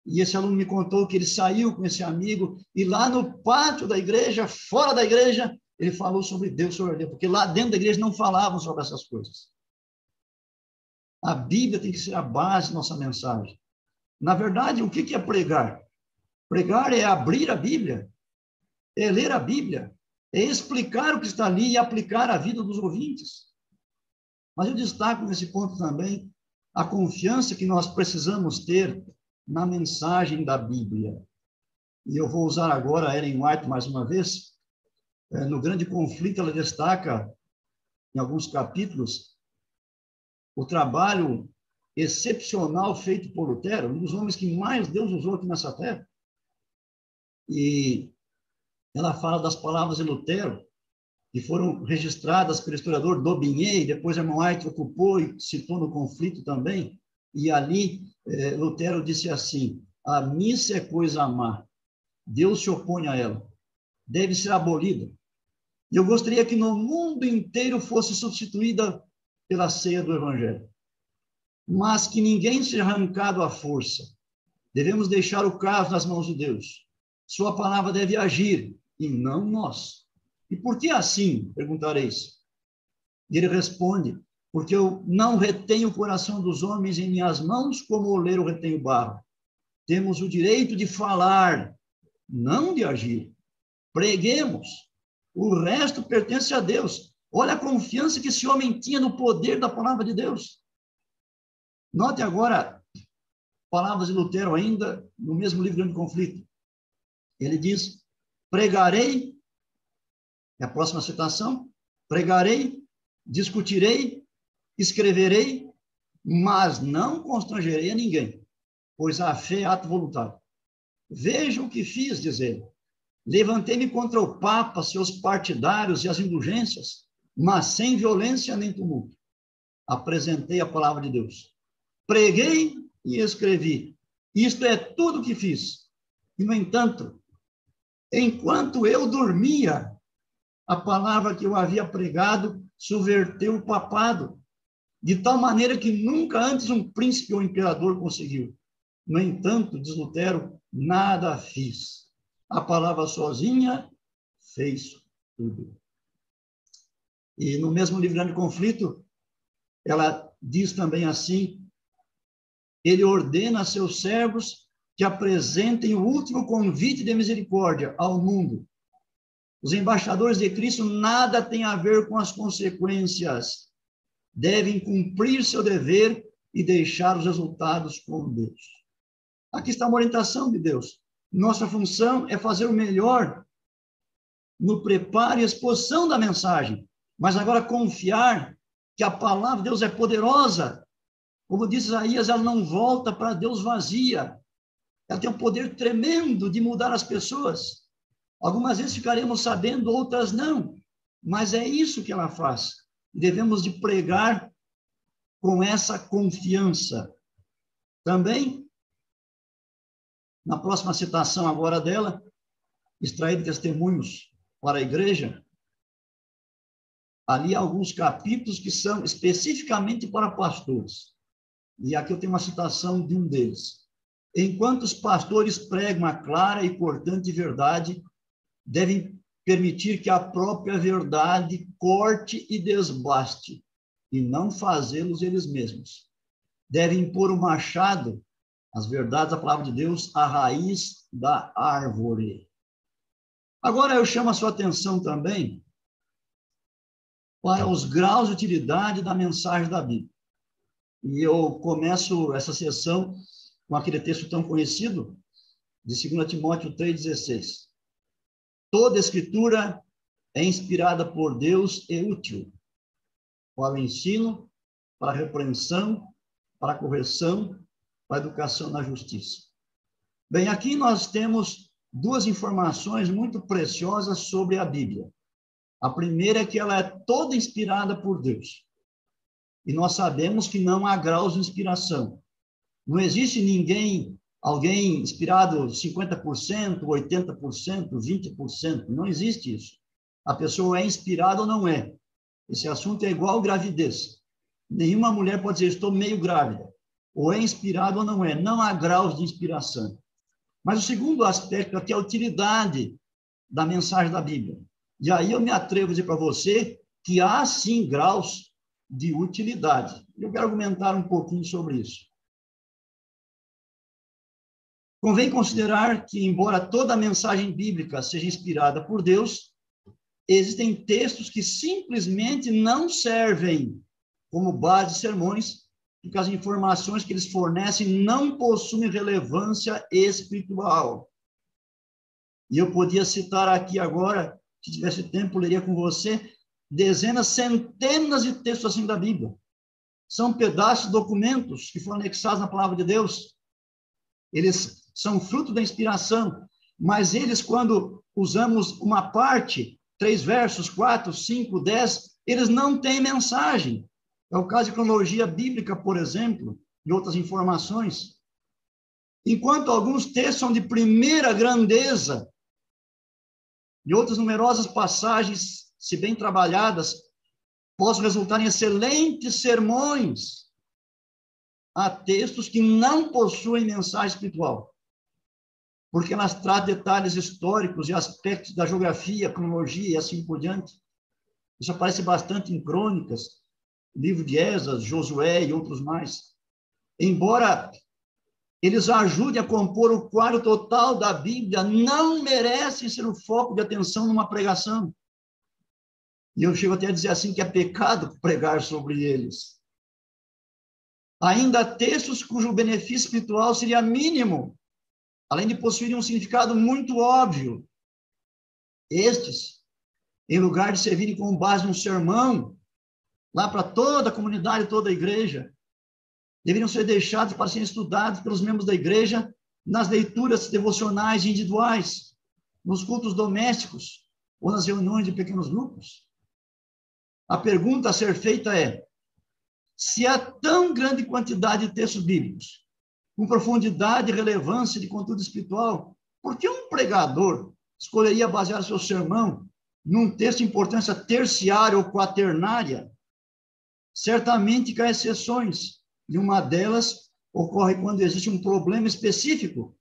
E esse aluno me contou que ele saiu com esse amigo e lá no pátio da igreja, fora da igreja, ele falou sobre Deus, sobre Deus, porque lá dentro da igreja não falavam sobre essas coisas. A Bíblia tem que ser a base da nossa mensagem. Na verdade, o que é pregar? Pregar é abrir a Bíblia, é ler a Bíblia, é explicar o que está ali e aplicar à vida dos ouvintes. Mas eu destaco nesse ponto também a confiança que nós precisamos ter na mensagem da Bíblia. E eu vou usar agora a Ellen White mais uma vez. É, no grande conflito, ela destaca, em alguns capítulos, o trabalho excepcional feito por Lutero, um dos homens que mais Deus usou aqui nessa terra. E ela fala das palavras de Lutero, que foram registradas pelo historiador Daubigné, depois Hermann White ocupou e citou no conflito também, e ali eh, Lutero disse assim, a missa é coisa má, Deus se opõe a ela, deve ser abolida. Eu gostaria que no mundo inteiro fosse substituída pela ceia do Evangelho. Mas que ninguém seja arrancado à força. Devemos deixar o caso nas mãos de Deus. Sua palavra deve agir, e não nós. E por que assim? Perguntareis. E ele responde: Porque eu não retenho o coração dos homens em minhas mãos, como o oleiro retém o barro. Temos o direito de falar, não de agir. Preguemos. O resto pertence a Deus. Olha a confiança que esse homem tinha no poder da palavra de Deus. Note agora palavras de Lutero ainda, no mesmo livro Grande Conflito. Ele diz: pregarei, é a próxima citação, pregarei, discutirei, escreverei, mas não constrangerei a ninguém, pois a fé é ato voluntário. Veja o que fiz, diz ele. Levantei-me contra o Papa, seus partidários e as indulgências, mas sem violência nem tumulto. Apresentei a palavra de Deus. Preguei e escrevi. Isto é tudo que fiz. E, no entanto, enquanto eu dormia, a palavra que eu havia pregado subverteu o papado, de tal maneira que nunca antes um príncipe ou imperador conseguiu. No entanto, diz Lutero, nada fiz. A palavra sozinha fez tudo. E no mesmo livro Grande Conflito, ela diz também assim: ele ordena a seus servos que apresentem o último convite de misericórdia ao mundo. Os embaixadores de Cristo nada têm a ver com as consequências. Devem cumprir seu dever e deixar os resultados com Deus. Aqui está uma orientação de Deus. Nossa função é fazer o melhor no preparo e exposição da mensagem, mas agora confiar que a palavra de Deus é poderosa. Como diz Isaías, ela não volta para Deus vazia. Ela tem um poder tremendo de mudar as pessoas. Algumas vezes ficaremos sabendo, outras não. Mas é isso que ela faz. Devemos de pregar com essa confiança. Também, na próxima citação agora dela, extraído testemunhos para a igreja, ali alguns capítulos que são especificamente para pastores. E aqui eu tenho uma citação de um deles. Enquanto os pastores pregam a clara e cortante verdade, devem permitir que a própria verdade corte e desbaste, e não fazê-los eles mesmos. Devem pôr o machado, as verdades da palavra de Deus, à raiz da árvore. Agora eu chamo a sua atenção também para os graus de utilidade da mensagem da Bíblia. E eu começo essa sessão com aquele texto tão conhecido de 2 Timóteo 3,16. Toda escritura é inspirada por Deus e útil para o ensino, para a repreensão, para a correção, para a educação na justiça. Bem, aqui nós temos duas informações muito preciosas sobre a Bíblia. A primeira é que ela é toda inspirada por Deus. E nós sabemos que não há graus de inspiração. Não existe ninguém, alguém inspirado 50%, 80%, 20%. Não existe isso. A pessoa é inspirada ou não é. Esse assunto é igual gravidez. Nenhuma mulher pode dizer, estou meio grávida. Ou é inspirado ou não é. Não há graus de inspiração. Mas o segundo aspecto aqui é a utilidade da mensagem da Bíblia. E aí eu me atrevo a dizer para você que há sim graus de utilidade. Eu quero argumentar um pouquinho sobre isso. Convém considerar que, embora toda a mensagem bíblica seja inspirada por Deus, existem textos que simplesmente não servem como base de sermões, porque as informações que eles fornecem não possuem relevância espiritual. E eu podia citar aqui agora se tivesse tempo, leria com você dezenas, centenas de textos assim da Bíblia. São pedaços, documentos que foram anexados na palavra de Deus. Eles são fruto da inspiração, mas eles, quando usamos uma parte, três versos, quatro, cinco, dez, eles não têm mensagem. É o caso de cronologia bíblica, por exemplo, e outras informações. Enquanto alguns textos são de primeira grandeza, e outras numerosas passagens, se bem trabalhadas, possam resultar em excelentes sermões. Há textos que não possuem mensagem espiritual, porque elas tratam detalhes históricos e aspectos da geografia, cronologia e assim por diante. Isso aparece bastante em crônicas, livro de Esas, Josué e outros mais. Embora eles ajudem a compor o quadro total da Bíblia, não merecem ser o foco de atenção numa pregação. E eu chego até a dizer assim que é pecado pregar sobre eles. Ainda textos cujo benefício espiritual seria mínimo, além de possuírem um significado muito óbvio. Estes, em lugar de servirem como base um sermão, lá para toda a comunidade, toda a igreja, deveriam ser deixados para serem estudados pelos membros da igreja nas leituras devocionais individuais, nos cultos domésticos ou nas reuniões de pequenos grupos. A pergunta a ser feita é: se há tão grande quantidade de textos bíblicos, com profundidade e relevância de conteúdo espiritual, por que um pregador escolheria basear seu sermão num texto de importância terciária ou quaternária? Certamente há exceções, e uma delas ocorre quando existe um problema específico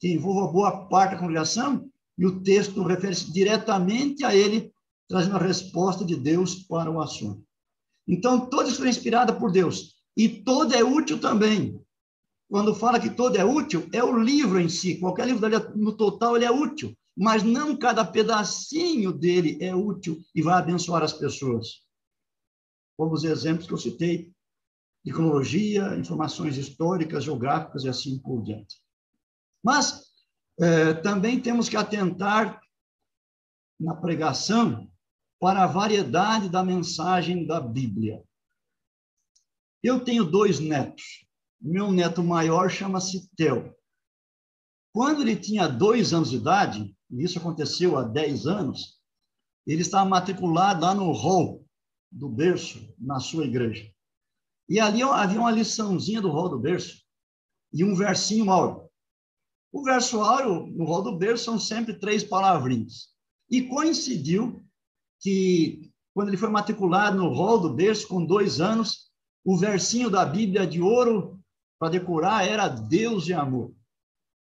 que envolva boa parte da congregação e o texto refere-se diretamente a ele, trazendo a resposta de Deus para o assunto. Então, toda isso é inspirada por Deus. E toda é útil também. Quando fala que toda é útil, é o livro em si. Qualquer livro no total ele é útil. Mas não cada pedacinho dele é útil e vai abençoar as pessoas. Como os exemplos que eu citei de cronologia, informações históricas, geográficas e assim por diante. Mas é, também temos que atentar na pregação para a variedade da mensagem da Bíblia. Eu tenho dois netos. Meu neto maior chama-se Theo. Quando ele tinha dois anos de idade, e isso aconteceu há dez anos, ele estava matriculado lá no hall do berço, na sua igreja. E ali havia uma liçãozinha do rol do berço e um versinho áureo. O verso áureo no rol do berço são sempre três palavrinhas. E coincidiu que, quando ele foi matriculado no rol do berço, com dois anos, o versinho da Bíblia de ouro para decorar era Deus e amor.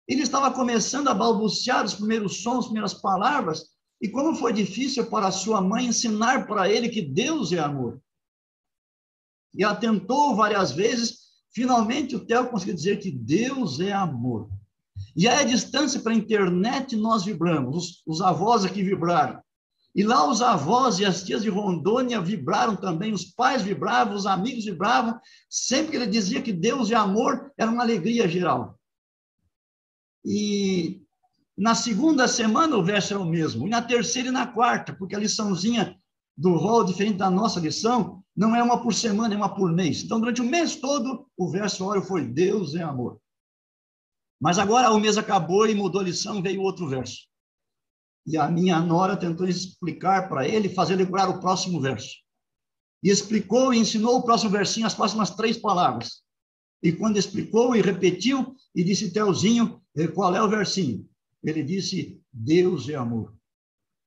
Ele estava começando a balbuciar os primeiros sons, as primeiras palavras, e como foi difícil para sua mãe ensinar para ele que Deus é amor e ela tentou várias vezes, finalmente o Theo conseguiu dizer que Deus é amor. E aí a distância para a internet nós vibramos, os, os avós aqui vibraram. E lá os avós e as tias de Rondônia vibraram também, os pais vibravam, os amigos vibravam, sempre que ele dizia que Deus é amor, era uma alegria geral. E na segunda semana o verso é o mesmo, e na terceira e na quarta, porque a liçãozinha do rol, diferente da nossa lição, não é uma por semana, é uma por mês. Então, durante o mês todo, o verso óleo foi Deus é amor. Mas agora o mês acabou e mudou a lição, veio outro verso. E a minha nora tentou explicar para ele, fazer lembrar o próximo verso. E explicou e ensinou o próximo versinho, as próximas três palavras. E quando explicou e repetiu, e disse Telzinho, eh, qual é o versinho? Ele disse, Deus é amor.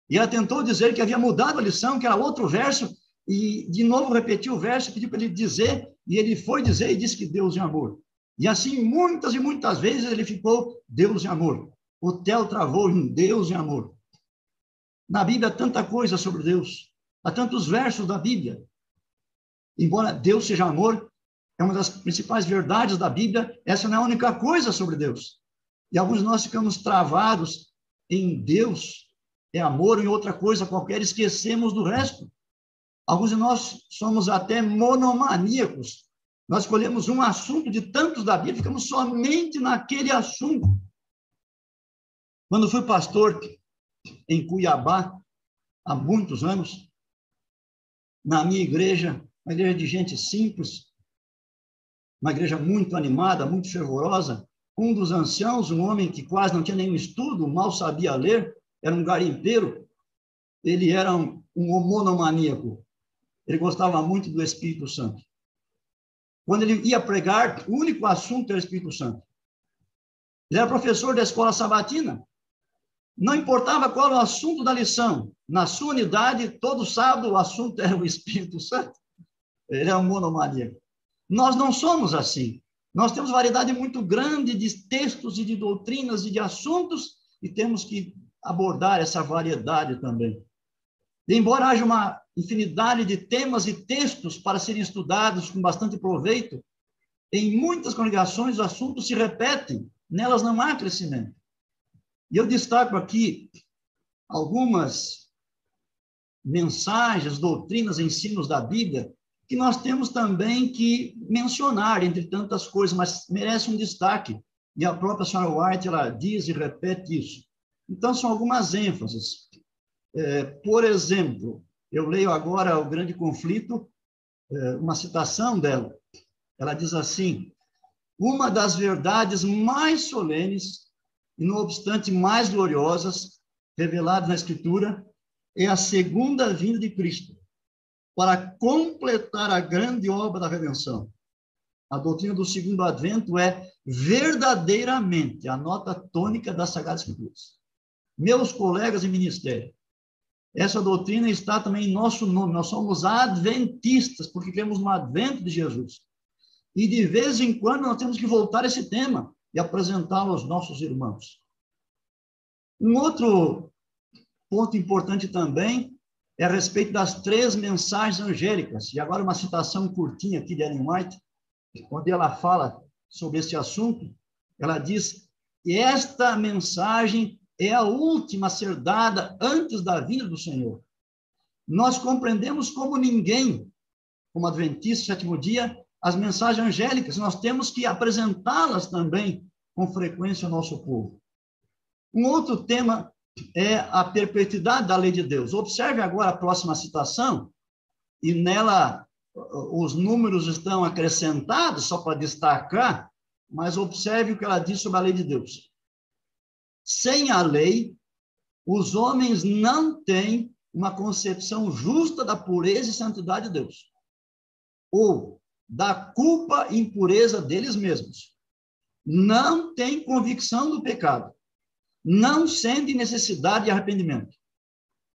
E ela tentou dizer que havia mudado a lição, que era outro verso, e de novo repetiu o verso, pediu para ele dizer, e ele foi dizer e disse que Deus é amor. E assim, muitas e muitas vezes ele ficou Deus é amor. O Theo travou em Deus é amor. Na Bíblia há tanta coisa sobre Deus, há tantos versos da Bíblia. Embora Deus seja amor, é uma das principais verdades da Bíblia, essa não é a única coisa sobre Deus. E alguns de nós ficamos travados em Deus, é amor, em outra coisa qualquer, esquecemos do resto. Alguns de nós somos até monomaníacos. Nós escolhemos um assunto de tantos da Bíblia, ficamos somente naquele assunto. Quando fui pastor em Cuiabá, há muitos anos, na minha igreja, uma igreja de gente simples, uma igreja muito animada, muito fervorosa, um dos anciãos, um homem que quase não tinha nenhum estudo, mal sabia ler, era um garimpeiro, ele era um, um monomaníaco. Ele gostava muito do Espírito Santo. Quando ele ia pregar, o único assunto era o Espírito Santo. Ele era professor da escola sabatina. Não importava qual o assunto da lição. Na sua unidade, todo sábado, o assunto era o Espírito Santo. Ele é um monomaníaco. Nós não somos assim. Nós temos variedade muito grande de textos e de doutrinas e de assuntos e temos que abordar essa variedade também. Embora haja uma infinidade de temas e textos para serem estudados com bastante proveito, em muitas congregações os assuntos se repetem, nelas não há crescimento. E eu destaco aqui algumas mensagens, doutrinas, ensinos da Bíblia que nós temos também que mencionar, entre tantas coisas, mas merece um destaque. E a própria senhora White, ela diz e repete isso. Então, são algumas ênfases. É, por exemplo, eu leio agora o grande conflito, é, uma citação dela. Ela diz assim: uma das verdades mais solenes e, não obstante, mais gloriosas reveladas na Escritura é a segunda vinda de Cristo para completar a grande obra da redenção. A doutrina do segundo advento é verdadeiramente a nota tônica das Sagradas Escrituras. Meus colegas em ministério, essa doutrina está também em nosso nome. Nós somos adventistas, porque cremos no advento de Jesus. E de vez em quando nós temos que voltar a esse tema e apresentá-lo aos nossos irmãos. Um outro ponto importante também é a respeito das três mensagens angélicas. E agora uma citação curtinha aqui de Ellen White, onde ela fala sobre esse assunto. Ela diz: esta mensagem é a última a ser dada antes da vinda do Senhor. Nós compreendemos como ninguém, como adventista sétimo dia, as mensagens angélicas, nós temos que apresentá-las também com frequência ao nosso povo. Um outro tema é a perpetuidade da lei de Deus. Observe agora a próxima citação, e nela os números estão acrescentados, só para destacar, mas observe o que ela diz sobre a lei de Deus. Sem a lei, os homens não têm uma concepção justa da pureza e santidade de Deus, ou da culpa e impureza deles mesmos. Não têm convicção do pecado, não sentem necessidade de arrependimento,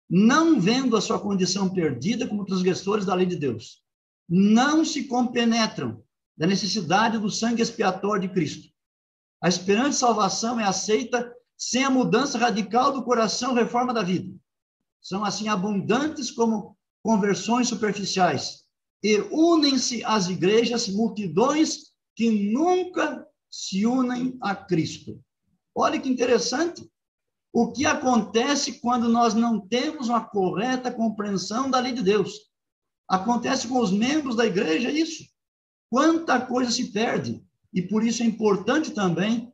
não vendo a sua condição perdida como transgressores da lei de Deus, não se compenetram da necessidade do sangue expiatório de Cristo. A esperança de salvação é aceita sem a mudança radical do coração, reforma da vida. São assim abundantes como conversões superficiais. E unem-se às igrejas multidões que nunca se unem a Cristo. Olha que interessante. O que acontece quando nós não temos uma correta compreensão da lei de Deus? Acontece com os membros da igreja isso. Quanta coisa se perde. E por isso é importante também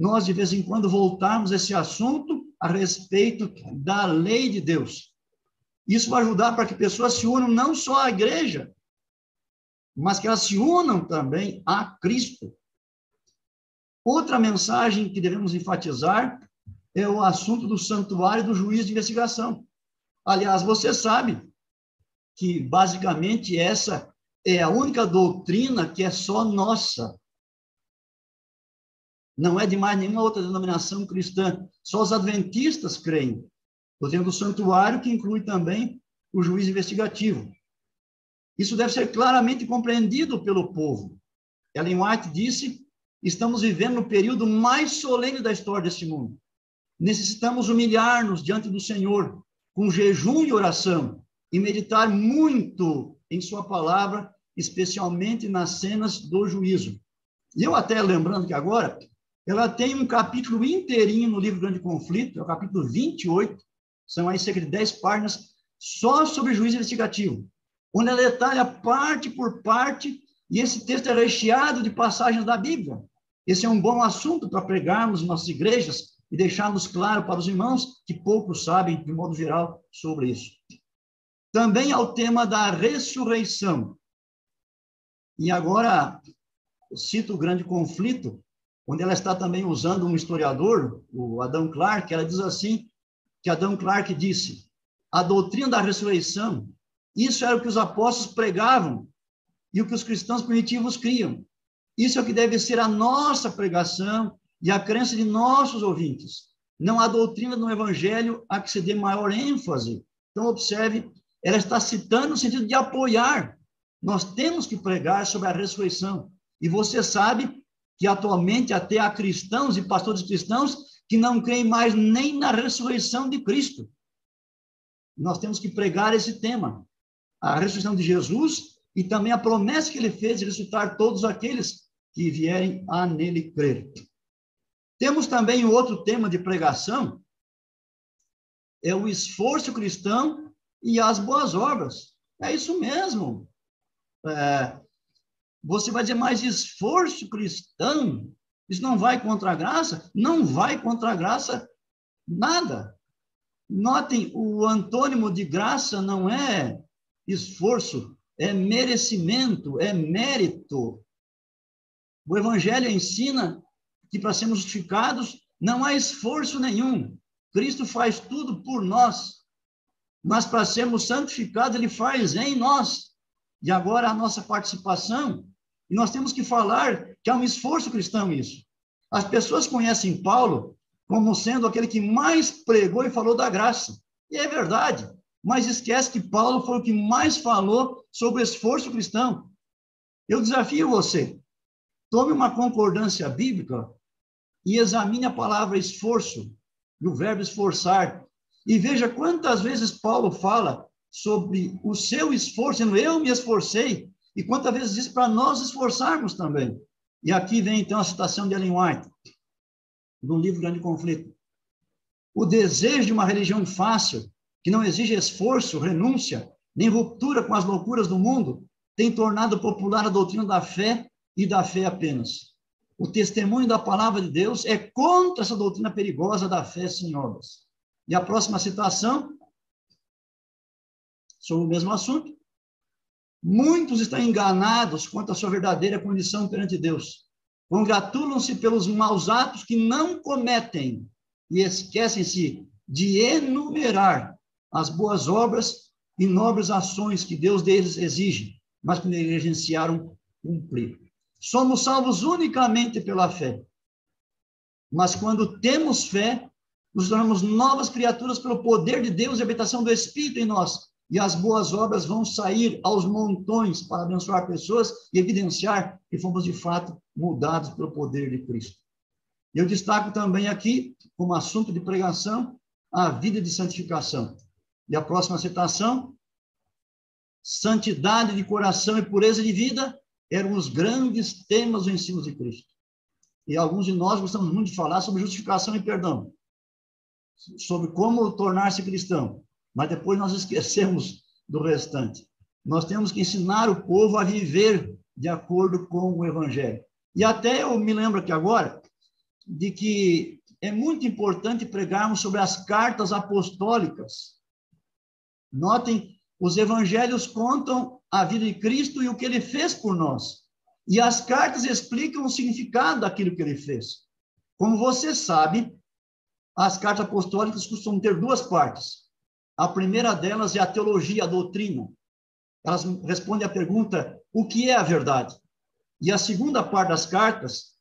nós, de vez em quando, voltarmos a esse assunto a respeito da lei de Deus. Isso vai ajudar para que pessoas se unam não só à igreja, mas que elas se unam também a Cristo. Outra mensagem que devemos enfatizar é o assunto do santuário do juiz de investigação. Aliás, você sabe que basicamente essa é a única doutrina que é só nossa não é de mais nenhuma outra denominação cristã. Só os adventistas creem. Doutrina do santuário, que inclui também o juiz investigativo. Isso deve ser claramente compreendido pelo povo. Ellen White disse: estamos vivendo no período mais solene da história deste mundo. Necessitamos humilhar-nos diante do Senhor com jejum e oração e meditar muito em Sua palavra, especialmente nas cenas do juízo. E eu até lembrando que agora ela tem um capítulo inteirinho no livro Grande Conflito, é o capítulo 28, são aí cerca de 10 páginas, só sobre juízo investigativo, onde ela detalha parte por parte, e esse texto é recheado de passagens da Bíblia. Esse é um bom assunto para pregarmos nossas igrejas e deixarmos claro para os irmãos que poucos sabem, de modo geral, sobre isso. Também ao tema da ressurreição. E agora, cito o grande conflito, onde ela está também usando um historiador, o Adão Clark, ela diz assim, que Adão Clark disse, a doutrina da ressurreição, isso era o que os apóstolos pregavam e o que os cristãos primitivos criam. Isso é o que deve ser a nossa pregação e a crença de nossos ouvintes. Não a doutrina do evangelho a que se dê maior ênfase. Então, observe, ela está citando no sentido de apoiar. Nós temos que pregar sobre a ressurreição. E você sabe que atualmente até há cristãos e pastores cristãos que não creem mais nem na ressurreição de Cristo. Nós temos que pregar esse tema, a ressurreição de Jesus e também a promessa que ele fez de ressuscitar todos aqueles que vierem a nele crer. Temos também outro tema de pregação, é o esforço cristão e as boas obras. É isso mesmo. É, você vai dizer, mais esforço cristão, isso não vai contra a graça? Não vai contra a graça nada. Notem, o antônimo de graça não é esforço, é merecimento, é mérito. O Evangelho ensina que para sermos justificados não há esforço nenhum. Cristo faz tudo por nós. Mas para sermos santificados, Ele faz em nós. E agora a nossa participação. E nós temos que falar que é um esforço cristão isso. As pessoas conhecem Paulo como sendo aquele que mais pregou e falou da graça. E é verdade, mas esquece que Paulo foi o que mais falou sobre esforço cristão. Eu desafio você, tome uma concordância bíblica e examine a palavra esforço, e o verbo esforçar, e veja quantas vezes Paulo fala sobre o seu esforço, eu me esforcei, e quantas vezes diz para nós esforçarmos também. E aqui vem então a citação de Ellen White, do livro Grande Conflito. O desejo de uma religião fácil, que não exige esforço, renúncia, nem ruptura com as loucuras do mundo, tem tornado popular a doutrina da fé e da fé apenas. O testemunho da palavra de Deus é contra essa doutrina perigosa da fé sem obras. E a próxima citação, sobre o mesmo assunto. Muitos estão enganados quanto à sua verdadeira condição perante Deus congratulam-se pelos maus atos que não cometem e esquecem-se de enumerar as boas obras e nobres ações que Deus deles exige, mas que negligenciaram cumprir. Somos salvos unicamente pela fé. Mas quando temos fé, nos tornamos novas criaturas pelo poder de Deus e habitação do Espírito em nós e as boas obras vão sair aos montões para abençoar pessoas e evidenciar que fomos de fato mudados pelo poder de Cristo. Eu destaco também aqui, como assunto de pregação, a vida de santificação. E a próxima citação: santidade de coração e pureza de vida eram os grandes temas do ensino de Cristo. E alguns de nós gostamos muito de falar sobre justificação e perdão, sobre como tornar-se cristão mas depois nós esquecemos do restante. Nós temos que ensinar o povo a viver de acordo com o Evangelho. E até eu me lembro aqui agora de que é muito importante pregarmos sobre as cartas apostólicas. Notem, os evangelhos contam a vida de Cristo e o que ele fez por nós. E as cartas explicam o significado daquilo que ele fez. Como você sabe, as cartas apostólicas costumam ter duas partes. A primeira delas é a teologia, a doutrina. Elas respondem à pergunta: o que é a verdade? E a segunda parte das cartas,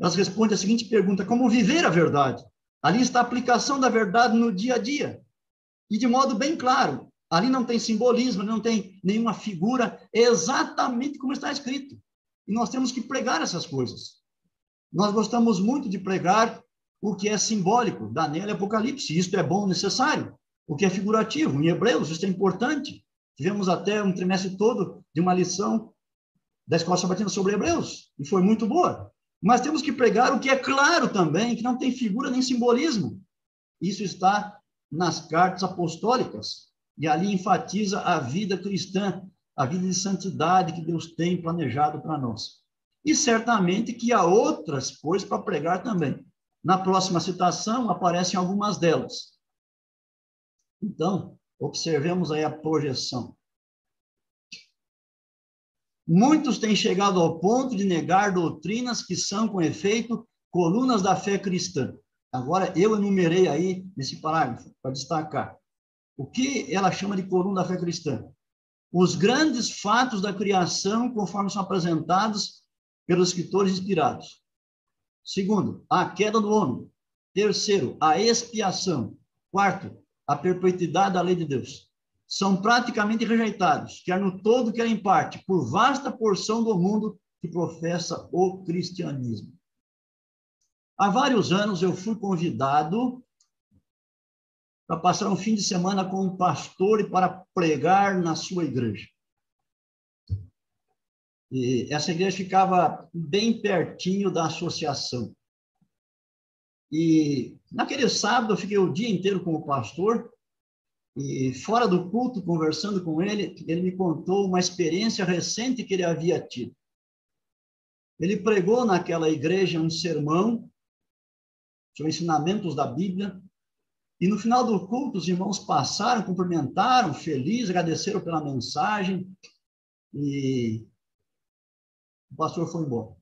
elas respondem a seguinte pergunta: como viver a verdade? Ali está a aplicação da verdade no dia a dia. E de modo bem claro. Ali não tem simbolismo, não tem nenhuma figura, é exatamente como está escrito. E nós temos que pregar essas coisas. Nós gostamos muito de pregar o que é simbólico, Daniel e Apocalipse. Isto é bom, necessário o que é figurativo. Em Hebreus, isso é importante. Tivemos até um trimestre todo de uma lição da Escola Sabatina sobre Hebreus, e foi muito boa. Mas temos que pregar o que é claro também, que não tem figura nem simbolismo. Isso está nas cartas apostólicas, e ali enfatiza a vida cristã, a vida de santidade que Deus tem planejado para nós. E certamente que há outras coisas para pregar também. Na próxima citação aparecem algumas delas. Então, observemos aí a projeção. Muitos têm chegado ao ponto de negar doutrinas que são, com efeito, colunas da fé cristã. Agora, eu enumerei aí nesse parágrafo, para destacar. O que ela chama de coluna da fé cristã? Os grandes fatos da criação, conforme são apresentados pelos escritores inspirados. Segundo, a queda do homem. Terceiro, a expiação. Quarto, a perpetuidade da lei de Deus. São praticamente rejeitados, quer no todo, quer em parte, por vasta porção do mundo que professa o cristianismo. Há vários anos eu fui convidado para passar um fim de semana com um pastor e para pregar na sua igreja. E essa igreja ficava bem pertinho da associação. E naquele sábado eu fiquei o dia inteiro com o pastor E fora do culto, conversando com ele, ele me contou uma experiência recente que ele havia tido. Ele pregou naquela igreja um sermão sobre ensinamentos da Bíblia, e no final do culto, os irmãos passaram, cumprimentaram, felizes, agradeceram pela mensagem, e o pastor foi embora.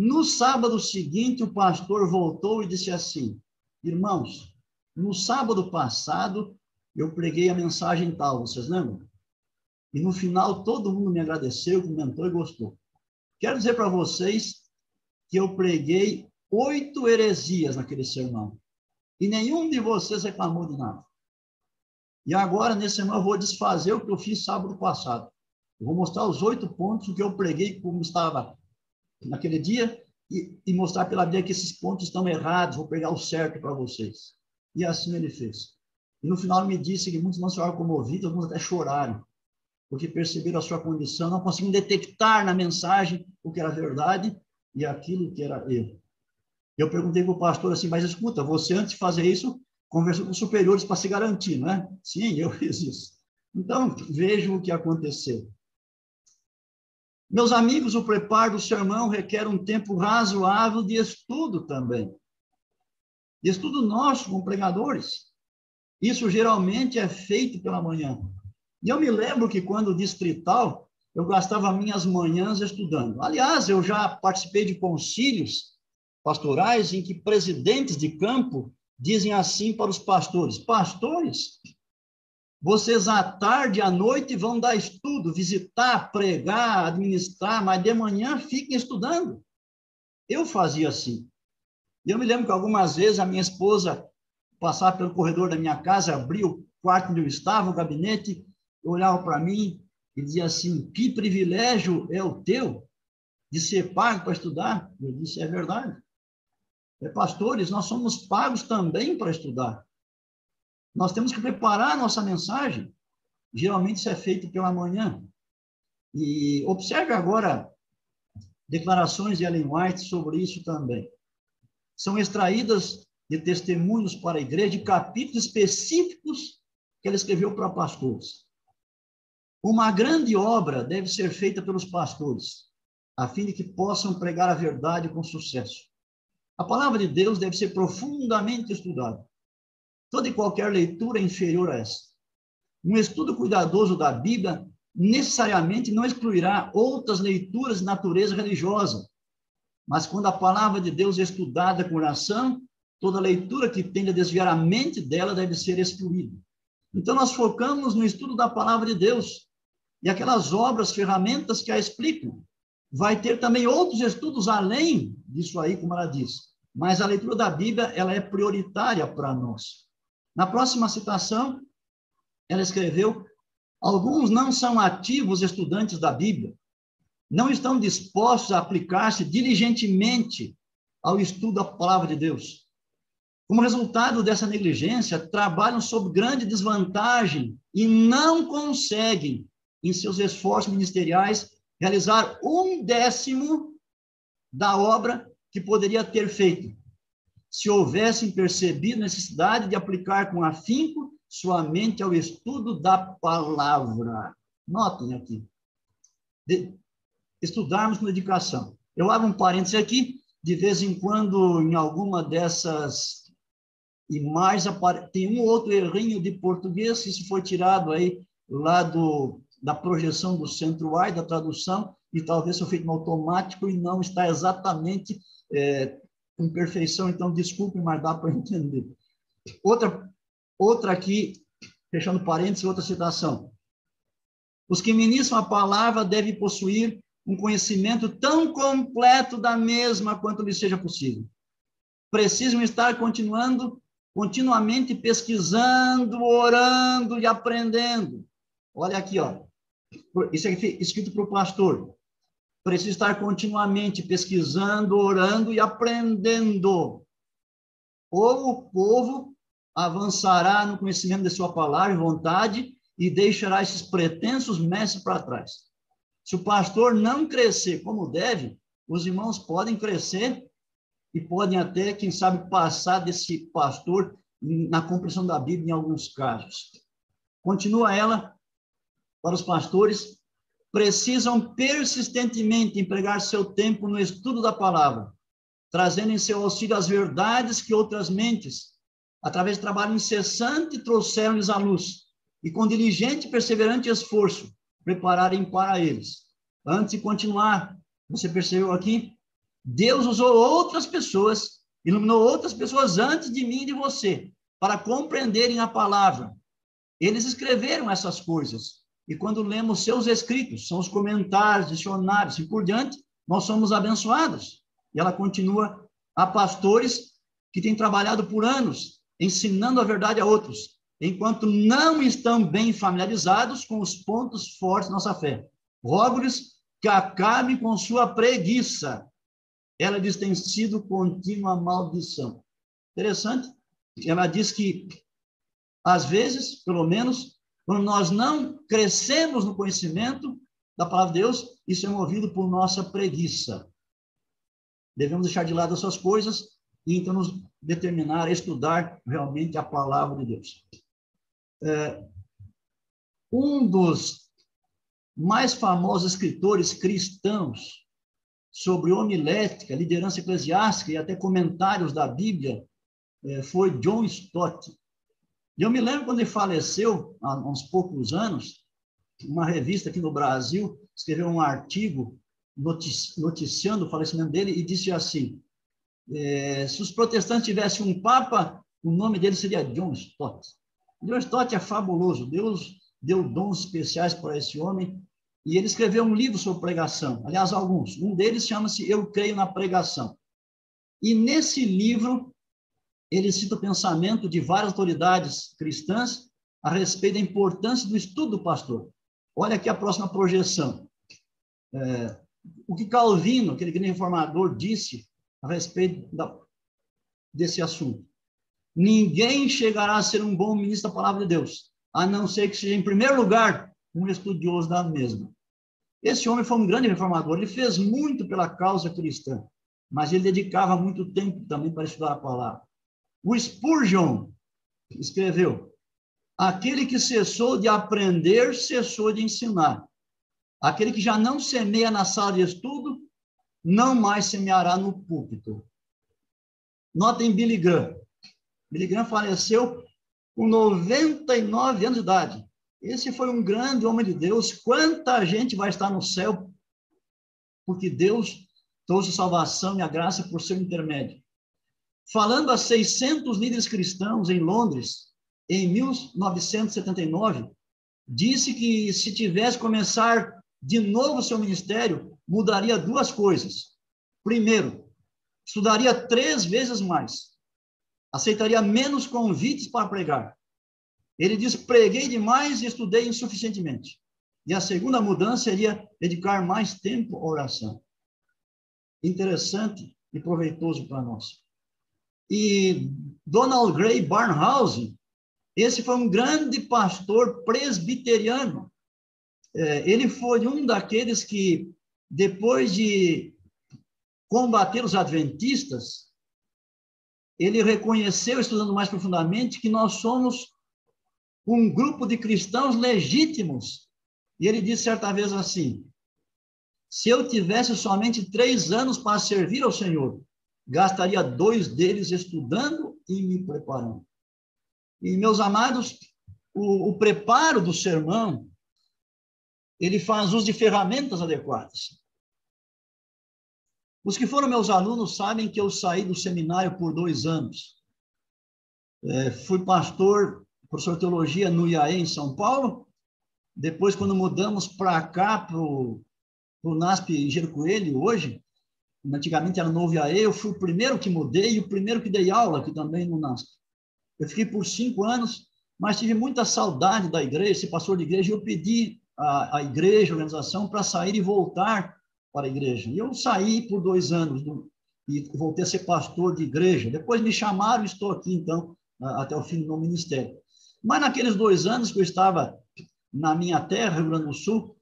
No sábado seguinte, o pastor voltou e disse assim: Irmãos, no sábado passado, eu preguei a mensagem tal, vocês lembram? E no final, todo mundo me agradeceu, comentou e gostou. Quero dizer para vocês que eu preguei oito heresias naquele sermão. E nenhum de vocês reclamou de nada. E agora, nesse sermão, eu vou desfazer o que eu fiz sábado passado. Eu vou mostrar os oito pontos que eu preguei como estava naquele dia e, e mostrar pela Bíblia que esses pontos estão errados, vou pegar o certo para vocês. E assim ele fez. E no final me disse que muitos não se comovidos, alguns até choraram, porque perceberam a sua condição, não conseguiam detectar na mensagem o que era verdade e aquilo que era erro. Eu perguntei para o pastor assim, mas escuta, você antes de fazer isso, conversou com os superiores para se garantir, não é? Sim, eu fiz isso. Então, vejam o que aconteceu. Meus amigos, o preparo do sermão requer um tempo razoável de estudo também. De estudo nosso, como pregadores. Isso geralmente é feito pela manhã. E eu me lembro que quando distrital, eu gastava minhas manhãs estudando. Aliás, eu já participei de concílios pastorais em que presidentes de campo dizem assim para os pastores: Pastores, vocês à tarde, à noite vão dar estudo, visitar, pregar, administrar, mas de manhã fiquem estudando. Eu fazia assim. Eu me lembro que algumas vezes a minha esposa passava pelo corredor da minha casa, abria o quarto onde eu estava, o gabinete, olhava para mim e dizia assim: Que privilégio é o teu de ser pago para estudar? Eu disse: É verdade. É, pastores, nós somos pagos também para estudar. Nós temos que preparar a nossa mensagem. Geralmente isso é feito pela manhã. E observe agora declarações de Ellen White sobre isso também. São extraídas de testemunhos para a igreja, de capítulos específicos que ela escreveu para pastores. Uma grande obra deve ser feita pelos pastores, a fim de que possam pregar a verdade com sucesso. A palavra de Deus deve ser profundamente estudada. Toda e qualquer leitura inferior a essa. Um estudo cuidadoso da Bíblia necessariamente não excluirá outras leituras de natureza religiosa. Mas quando a palavra de Deus é estudada com oração, toda leitura que tende a desviar a mente dela deve ser excluída. Então, nós focamos no estudo da palavra de Deus e aquelas obras, ferramentas que a explicam. Vai ter também outros estudos além disso aí, como ela diz. Mas a leitura da Bíblia, ela é prioritária para nós. Na próxima citação, ela escreveu: Alguns não são ativos estudantes da Bíblia, não estão dispostos a aplicar-se diligentemente ao estudo da palavra de Deus. Como resultado dessa negligência, trabalham sob grande desvantagem e não conseguem, em seus esforços ministeriais, realizar um décimo da obra que poderia ter feito se houvessem percebido necessidade de aplicar com afinco sua mente ao estudo da palavra. Notem aqui. De, estudarmos com dedicação. Eu abro um parêntese aqui, de vez em quando, em alguma dessas imagens, tem um outro errinho de português, isso foi tirado aí lá do, da projeção do centro-wide, da tradução, e talvez foi feito no automático e não está exatamente é, com perfeição, então desculpe, mas dá para entender. Outra, outra aqui, fechando parênteses, outra citação. Os que ministram a palavra devem possuir um conhecimento tão completo da mesma quanto lhes seja possível. Precisam estar continuando, continuamente pesquisando, orando e aprendendo. Olha aqui, ó. Isso é escrito para o pastor precisa estar continuamente pesquisando, orando e aprendendo. Ou o povo avançará no conhecimento de sua palavra e vontade e deixará esses pretensos mestres para trás. Se o pastor não crescer como deve, os irmãos podem crescer e podem até, quem sabe, passar desse pastor na compreensão da Bíblia em alguns casos. Continua ela, para os pastores, precisam persistentemente empregar seu tempo no estudo da palavra, trazendo em seu auxílio as verdades que outras mentes, através de trabalho incessante, trouxeram-lhes à luz, e com diligente e perseverante esforço, prepararem para eles. Antes de continuar, você percebeu aqui? Deus usou outras pessoas, iluminou outras pessoas antes de mim e de você, para compreenderem a palavra. Eles escreveram essas coisas. E quando lemos seus escritos, são os comentários, dicionários e por diante, nós somos abençoados. E ela continua a pastores que têm trabalhado por anos ensinando a verdade a outros, enquanto não estão bem familiarizados com os pontos fortes da nossa fé. Rogo-lhes que acabem com sua preguiça. Ela diz tem sido contínua maldição. Interessante. Ela diz que, às vezes, pelo menos, quando nós não crescemos no conhecimento da palavra de Deus, isso é movido por nossa preguiça. Devemos deixar de lado essas coisas e então nos determinar a estudar realmente a palavra de Deus. É, um dos mais famosos escritores cristãos sobre homilética, liderança eclesiástica e até comentários da Bíblia é, foi John Stott. E eu me lembro quando ele faleceu, há uns poucos anos, uma revista aqui no Brasil escreveu um artigo noticiando o falecimento dele e disse assim: é, se os protestantes tivessem um papa, o nome dele seria John Stott. John Stott é fabuloso. Deus deu dons especiais para esse homem e ele escreveu um livro sobre pregação. Aliás, alguns. Um deles chama-se Eu Creio na Pregação. E nesse livro ele cita o pensamento de várias autoridades cristãs a respeito da importância do estudo do pastor. Olha aqui a próxima projeção. É, o que Calvino, aquele grande reformador, disse a respeito da, desse assunto. Ninguém chegará a ser um bom ministro da palavra de Deus, a não ser que seja, em primeiro lugar, um estudioso da mesma. Esse homem foi um grande reformador, ele fez muito pela causa cristã, mas ele dedicava muito tempo também para estudar a palavra. O Spurgeon escreveu: Aquele que cessou de aprender, cessou de ensinar. Aquele que já não semeia na sala de estudo, não mais semeará no púlpito. Notem Billy Graham. Billy Graham faleceu com 99 anos de idade. Esse foi um grande homem de Deus. Quanta gente vai estar no céu porque Deus trouxe salvação e a graça por seu intermédio falando a 600 líderes cristãos em Londres, em 1979, disse que se tivesse começar de novo seu ministério, mudaria duas coisas. Primeiro, estudaria três vezes mais, aceitaria menos convites para pregar. Ele diz: preguei demais e estudei insuficientemente. E a segunda mudança seria dedicar mais tempo à oração. Interessante e proveitoso para nós. E Donald Gray Barnhouse, esse foi um grande pastor presbiteriano. É, ele foi um daqueles que, depois de combater os adventistas, ele reconheceu, estudando mais profundamente, que nós somos um grupo de cristãos legítimos. E ele disse certa vez assim: se eu tivesse somente três anos para servir ao Senhor, gastaria dois deles estudando e me preparando. E, meus amados, o, o preparo do sermão, ele faz uso de ferramentas adequadas. Os que foram meus alunos sabem que eu saí do seminário por dois anos. É, fui pastor, professor de teologia no IAE, em São Paulo. Depois, quando mudamos para cá, para o NASP Engenheiro Coelho, hoje, Antigamente era novo IAE, eu fui o primeiro que mudei e o primeiro que dei aula aqui também no NASP. Eu fiquei por cinco anos, mas tive muita saudade da igreja, ser pastor de igreja, e eu pedi à, à igreja, à organização, para sair e voltar para a igreja. E eu saí por dois anos do, e voltei a ser pastor de igreja. Depois me chamaram e estou aqui, então, até o fim do meu ministério. Mas naqueles dois anos que eu estava na minha terra, Rio Grande do Sul,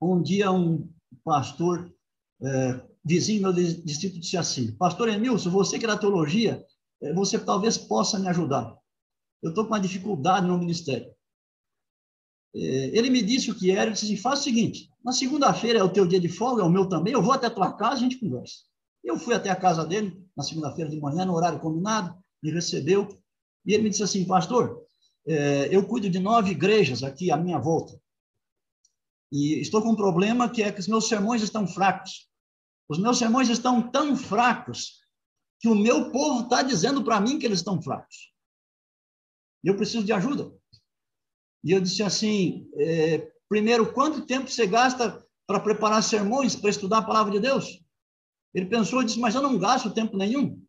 um dia um pastor é, vizinho do distrito disse assim: Pastor Emilson, você que é da teologia, eh, você talvez possa me ajudar. Eu estou com uma dificuldade no ministério. Eh, ele me disse o que era, ele disse assim, faz o seguinte, na segunda-feira é o teu dia de folga, é o meu também, eu vou até a tua casa e a gente conversa. Eu fui até a casa dele, na segunda-feira de manhã, no horário combinado, me recebeu, e ele me disse assim, pastor, é, eu cuido de nove igrejas aqui à minha volta, e estou com um problema que é que os meus sermões estão fracos. Os meus sermões estão tão fracos que o meu povo está dizendo para mim que eles estão fracos. E eu preciso de ajuda. E eu disse assim: é, primeiro, quanto tempo você gasta para preparar sermões, para estudar a palavra de Deus? Ele pensou e disse: Mas eu não gasto tempo nenhum.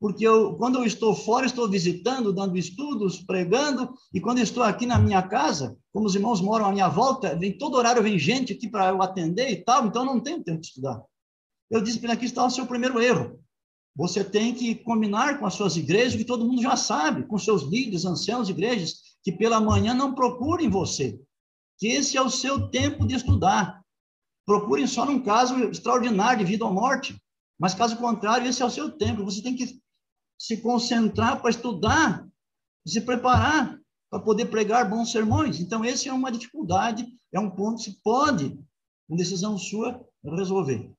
Porque eu, quando eu estou fora, estou visitando, dando estudos, pregando, e quando eu estou aqui na minha casa, como os irmãos moram à minha volta, vem todo horário, vem gente aqui para eu atender e tal, então não tenho tempo de estudar. Eu disse para ele: aqui está o seu primeiro erro. Você tem que combinar com as suas igrejas, que todo mundo já sabe, com seus líderes, anciãos igrejas, que pela manhã não procurem você, que esse é o seu tempo de estudar. Procurem só num caso extraordinário de vida ou morte, mas caso contrário, esse é o seu tempo. Você tem que se concentrar para estudar, se preparar para poder pregar bons sermões. Então, esse é uma dificuldade, é um ponto que se pode, com decisão sua, resolver.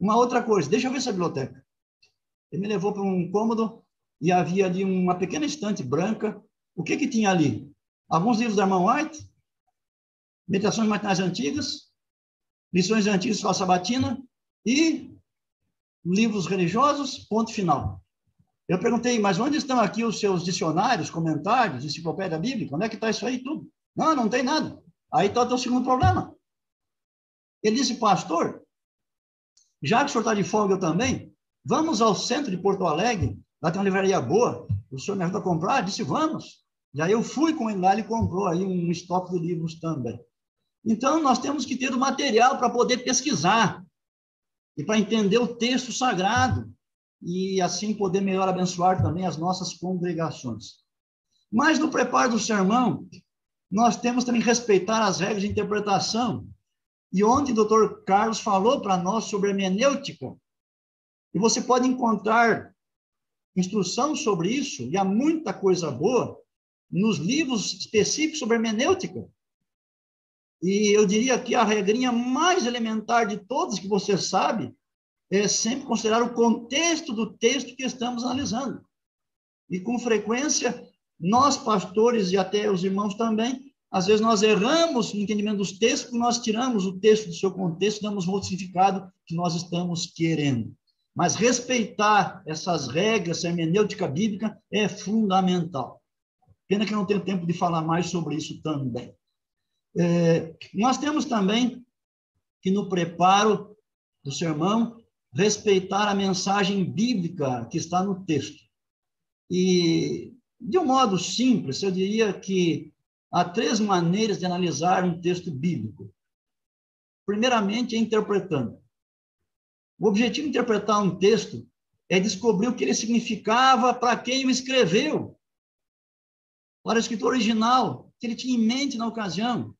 Uma outra coisa, deixa eu ver essa biblioteca. Ele me levou para um cômodo e havia ali uma pequena estante branca. O que que tinha ali? Alguns livros da irmã White, meditações matinais antigas, lições antigas de escola sabatina e livros religiosos, ponto final. Eu perguntei, mas onde estão aqui os seus dicionários, comentários, enciclopédia bíblica? Onde é que está isso aí tudo? Não, não tem nada. Aí está o segundo problema. Ele disse, pastor, já que o senhor está de folga eu também, Vamos ao centro de Porto Alegre, lá tem uma livraria boa, o senhor me ajuda a comprar? Disse, vamos. E aí eu fui com ele lá, ele comprou aí um estoque de livros também. Então, nós temos que ter o material para poder pesquisar e para entender o texto sagrado e assim poder melhor abençoar também as nossas congregações. Mas no preparo do sermão, nós temos também que respeitar as regras de interpretação. E onde o doutor Carlos falou para nós sobre hermenêutica, e você pode encontrar instrução sobre isso, e há muita coisa boa, nos livros específicos sobre hermenêutica. E eu diria que a regrinha mais elementar de todas que você sabe é sempre considerar o contexto do texto que estamos analisando. E com frequência, nós pastores e até os irmãos também, às vezes nós erramos no entendimento dos textos, porque nós tiramos o texto do seu contexto, damos outro significado que nós estamos querendo. Mas respeitar essas regras, a hermenêutica bíblica é fundamental. Pena que não tenho tempo de falar mais sobre isso também. É, nós temos também que, no preparo do sermão, respeitar a mensagem bíblica que está no texto. E, de um modo simples, eu diria que há três maneiras de analisar um texto bíblico. Primeiramente, é interpretando. O objetivo de interpretar um texto é descobrir o que ele significava para quem o escreveu, para o escritor original, que ele tinha em mente na ocasião.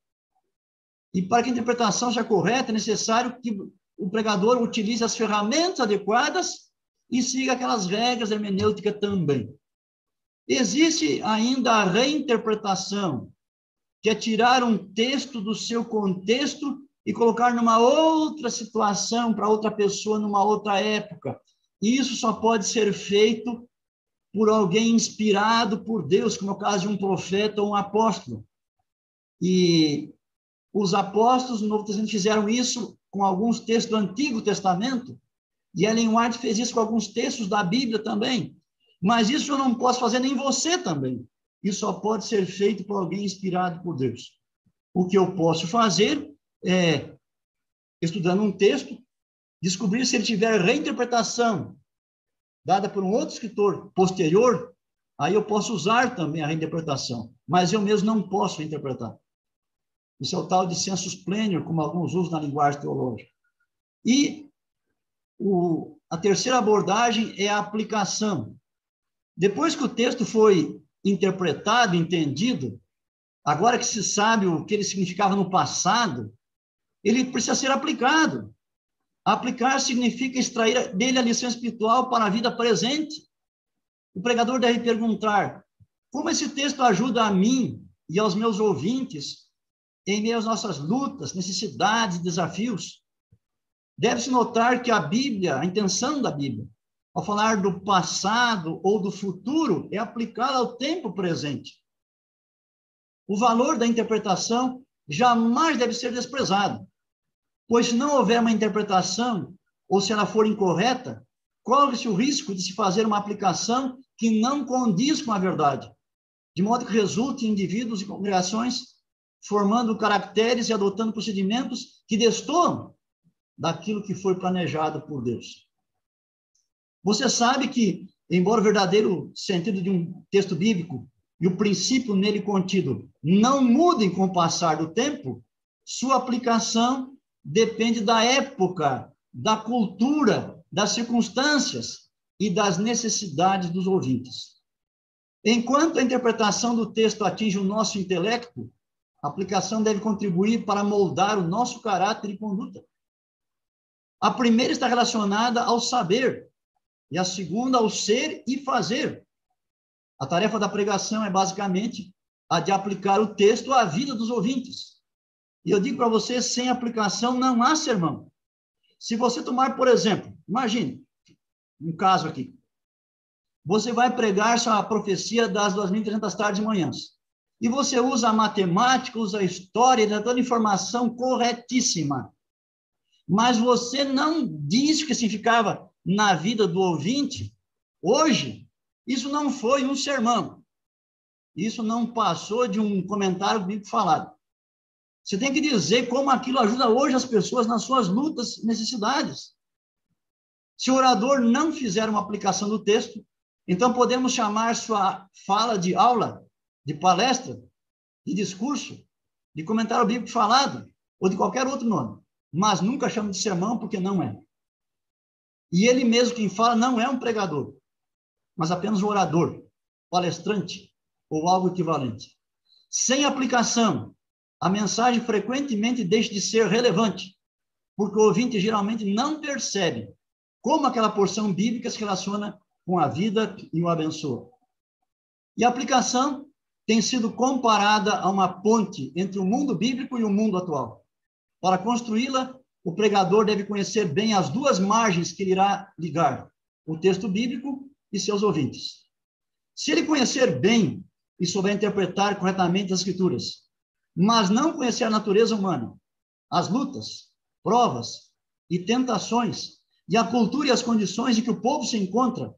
E para que a interpretação seja correta, é necessário que o pregador utilize as ferramentas adequadas e siga aquelas regras hermenêuticas também. Existe ainda a reinterpretação, que é tirar um texto do seu contexto e colocar numa outra situação, para outra pessoa, numa outra época. E isso só pode ser feito por alguém inspirado por Deus, como é o caso de um profeta ou um apóstolo. E os apóstolos no Novo Testamento fizeram isso com alguns textos do Antigo Testamento, e Ellen White fez isso com alguns textos da Bíblia também. Mas isso eu não posso fazer nem você também. Isso só pode ser feito por alguém inspirado por Deus. O que eu posso fazer é, estudando um texto, descobrir se ele tiver reinterpretação dada por um outro escritor posterior, aí eu posso usar também a reinterpretação, mas eu mesmo não posso interpretar. Isso é o tal de sensus plenior, como alguns usam na linguagem teológica. E o, a terceira abordagem é a aplicação. Depois que o texto foi interpretado, entendido, agora que se sabe o que ele significava no passado, ele precisa ser aplicado. Aplicar significa extrair dele a lição espiritual para a vida presente. o pregador deve perguntar: como esse texto ajuda a mim e aos meus ouvintes em meio às nossas lutas, necessidades desafios? Deve-se notar que a Bíblia, a intenção da Bíblia, ao falar do passado ou do futuro, é aplicada ao tempo presente. O valor da interpretação jamais deve ser desprezado, pois se não houver uma interpretação, ou se ela for incorreta, corre-se o risco de se fazer uma aplicação que não condiz com a verdade, de modo que resulte em indivíduos e congregações formando caracteres e adotando procedimentos que destoam daquilo que foi planejado por Deus. Você sabe que, embora o verdadeiro sentido de um texto bíblico e o princípio nele contido não mudem com o passar do tempo, sua aplicação depende da época, da cultura, das circunstâncias e das necessidades dos ouvintes. Enquanto a interpretação do texto atinge o nosso intelecto, a aplicação deve contribuir para moldar o nosso caráter e conduta. A primeira está relacionada ao saber, e a segunda ao ser e fazer. A tarefa da pregação é basicamente a de aplicar o texto à vida dos ouvintes. E eu digo para você, sem aplicação não há sermão. Se você tomar, por exemplo, imagine, um caso aqui. Você vai pregar a profecia das 2.300 tardes e manhãs. E você usa a matemática, usa a história, toda a informação corretíssima. Mas você não diz o que significava na vida do ouvinte. Hoje, isso não foi um sermão. Isso não passou de um comentário bíblico falado. Você tem que dizer como aquilo ajuda hoje as pessoas nas suas lutas e necessidades. Se o orador não fizer uma aplicação do texto, então podemos chamar sua fala de aula, de palestra, de discurso, de comentário bíblico falado, ou de qualquer outro nome. Mas nunca chama de sermão, porque não é. E ele mesmo quem fala não é um pregador, mas apenas um orador, palestrante ou algo equivalente. Sem aplicação, a mensagem frequentemente deixa de ser relevante, porque o ouvinte geralmente não percebe como aquela porção bíblica se relaciona com a vida e o abençoa. E a aplicação tem sido comparada a uma ponte entre o mundo bíblico e o mundo atual. Para construí-la, o pregador deve conhecer bem as duas margens que irá ligar, o texto bíblico e seus ouvintes. Se ele conhecer bem e souber interpretar corretamente as escrituras, mas não conhecer a natureza humana, as lutas, provas e tentações, e a cultura e as condições em que o povo se encontra,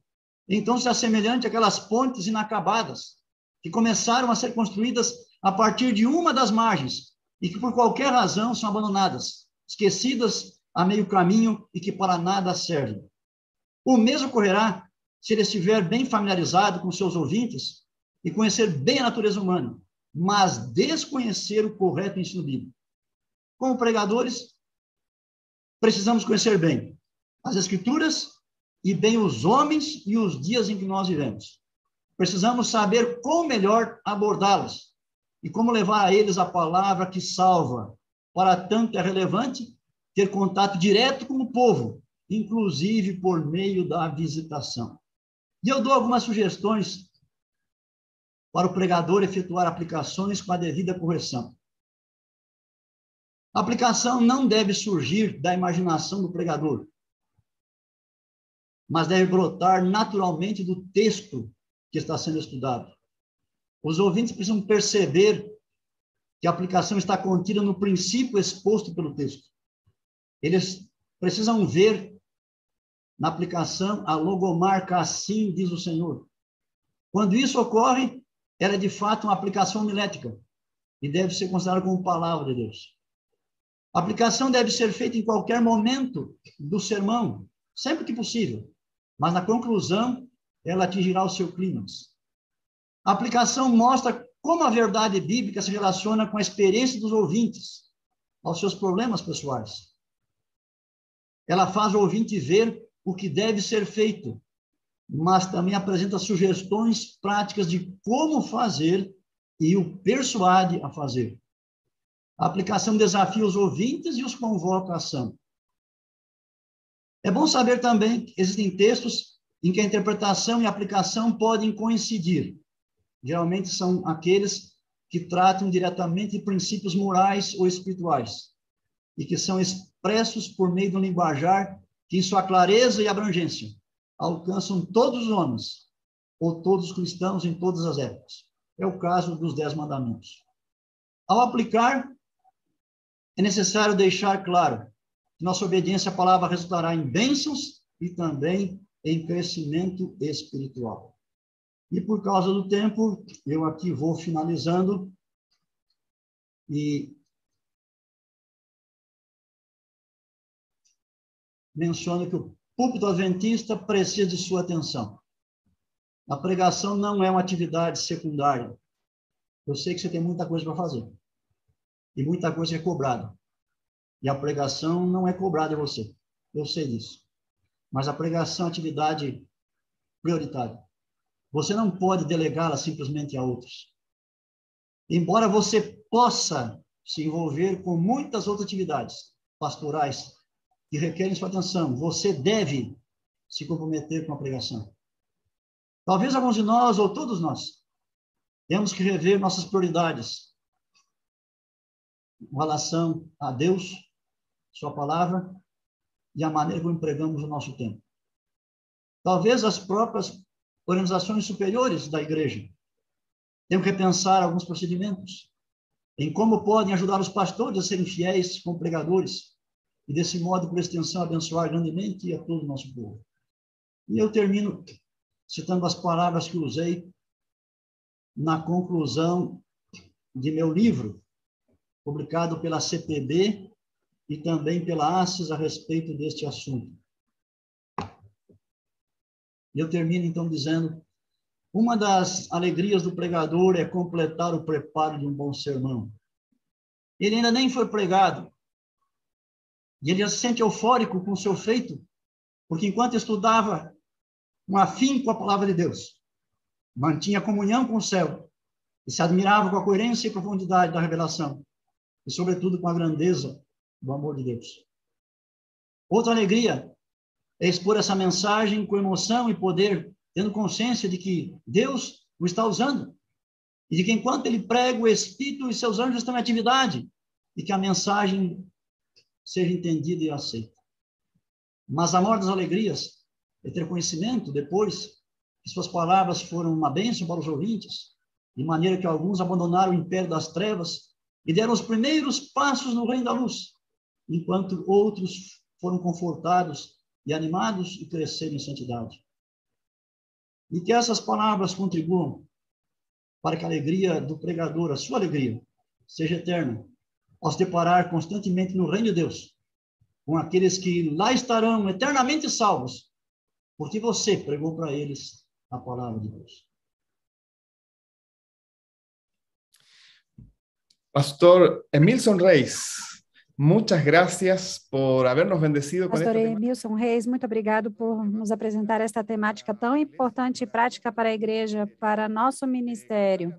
então se assemelhante àquelas pontes inacabadas que começaram a ser construídas a partir de uma das margens e que por qualquer razão são abandonadas, esquecidas a meio caminho e que para nada servem. O mesmo ocorrerá se ele estiver bem familiarizado com seus ouvintes e conhecer bem a natureza humana, mas desconhecer o correto ensino bíblico. Como pregadores, precisamos conhecer bem as Escrituras e bem os homens e os dias em que nós vivemos. Precisamos saber como melhor abordá-los e como levar a eles a palavra que salva, para tanto, é relevante ter contato direto com o povo, inclusive por meio da visitação. E eu dou algumas sugestões para o pregador efetuar aplicações com a devida correção. A aplicação não deve surgir da imaginação do pregador, mas deve brotar naturalmente do texto que está sendo estudado. Os ouvintes precisam perceber que a aplicação está contida no princípio exposto pelo texto. Eles precisam ver na aplicação a logomarca assim diz o Senhor. Quando isso ocorre, ela é de fato uma aplicação milética e deve ser considerada como palavra de Deus. A aplicação deve ser feita em qualquer momento do sermão, sempre que possível, mas na conclusão ela atingirá o seu clímax. A aplicação mostra como a verdade bíblica se relaciona com a experiência dos ouvintes, aos seus problemas pessoais. Ela faz o ouvinte ver o que deve ser feito, mas também apresenta sugestões práticas de como fazer e o persuade a fazer. A aplicação desafia os ouvintes e os convoca à ação. É bom saber também que existem textos em que a interpretação e a aplicação podem coincidir. Geralmente são aqueles que tratam diretamente de princípios morais ou espirituais e que são expressos por meio do linguajar que, em sua clareza e abrangência, alcançam todos os homens ou todos os cristãos em todas as épocas. É o caso dos Dez Mandamentos. Ao aplicar, é necessário deixar claro que nossa obediência à palavra resultará em bênçãos e também em crescimento espiritual. E por causa do tempo, eu aqui vou finalizando e menciono que o púlpito adventista precisa de sua atenção. A pregação não é uma atividade secundária. Eu sei que você tem muita coisa para fazer. E muita coisa é cobrada. E a pregação não é cobrada de você. Eu sei disso. Mas a pregação é atividade prioritária. Você não pode delegá-la simplesmente a outros. Embora você possa se envolver com muitas outras atividades pastorais que requerem sua atenção, você deve se comprometer com a pregação. Talvez alguns de nós, ou todos nós, temos que rever nossas prioridades em relação a Deus, Sua palavra e a maneira como empregamos o nosso tempo. Talvez as próprias organizações superiores da igreja tenham que repensar alguns procedimentos em como podem ajudar os pastores a serem fiéis como pregadores e, desse modo, por extensão, abençoar grandemente a todo o nosso povo. E eu termino citando as palavras que usei na conclusão de meu livro, publicado pela CPB e também pela ACES a respeito deste assunto. E eu termino então dizendo: uma das alegrias do pregador é completar o preparo de um bom sermão. Ele ainda nem foi pregado, e ele já se sente eufórico com o seu feito, porque enquanto estudava um afim com a palavra de Deus, mantinha comunhão com o céu e se admirava com a coerência e profundidade da revelação e, sobretudo, com a grandeza do amor de Deus. Outra alegria é expor essa mensagem com emoção e poder, tendo consciência de que Deus o está usando e de que enquanto ele prega, o Espírito e seus anjos estão em atividade e que a mensagem seja entendida e aceita. Mas a maior das alegrias é ter conhecimento depois que suas palavras foram uma bênção para os ouvintes, de maneira que alguns abandonaram o império das trevas e deram os primeiros passos no reino da luz, enquanto outros foram confortados e animados e cresceram em santidade. E que essas palavras contribuam para que a alegria do pregador, a sua alegria, seja eterna, ao se deparar constantemente no reino de Deus, com aqueles que lá estarão eternamente salvos, porque você pregou para eles a palavra de Deus. Pastor Emilson Reis, muchas gracias por habernos bendecido com Pastor Emilson Reis, muito obrigado por nos apresentar esta temática tão importante e prática para a igreja, para nosso ministério.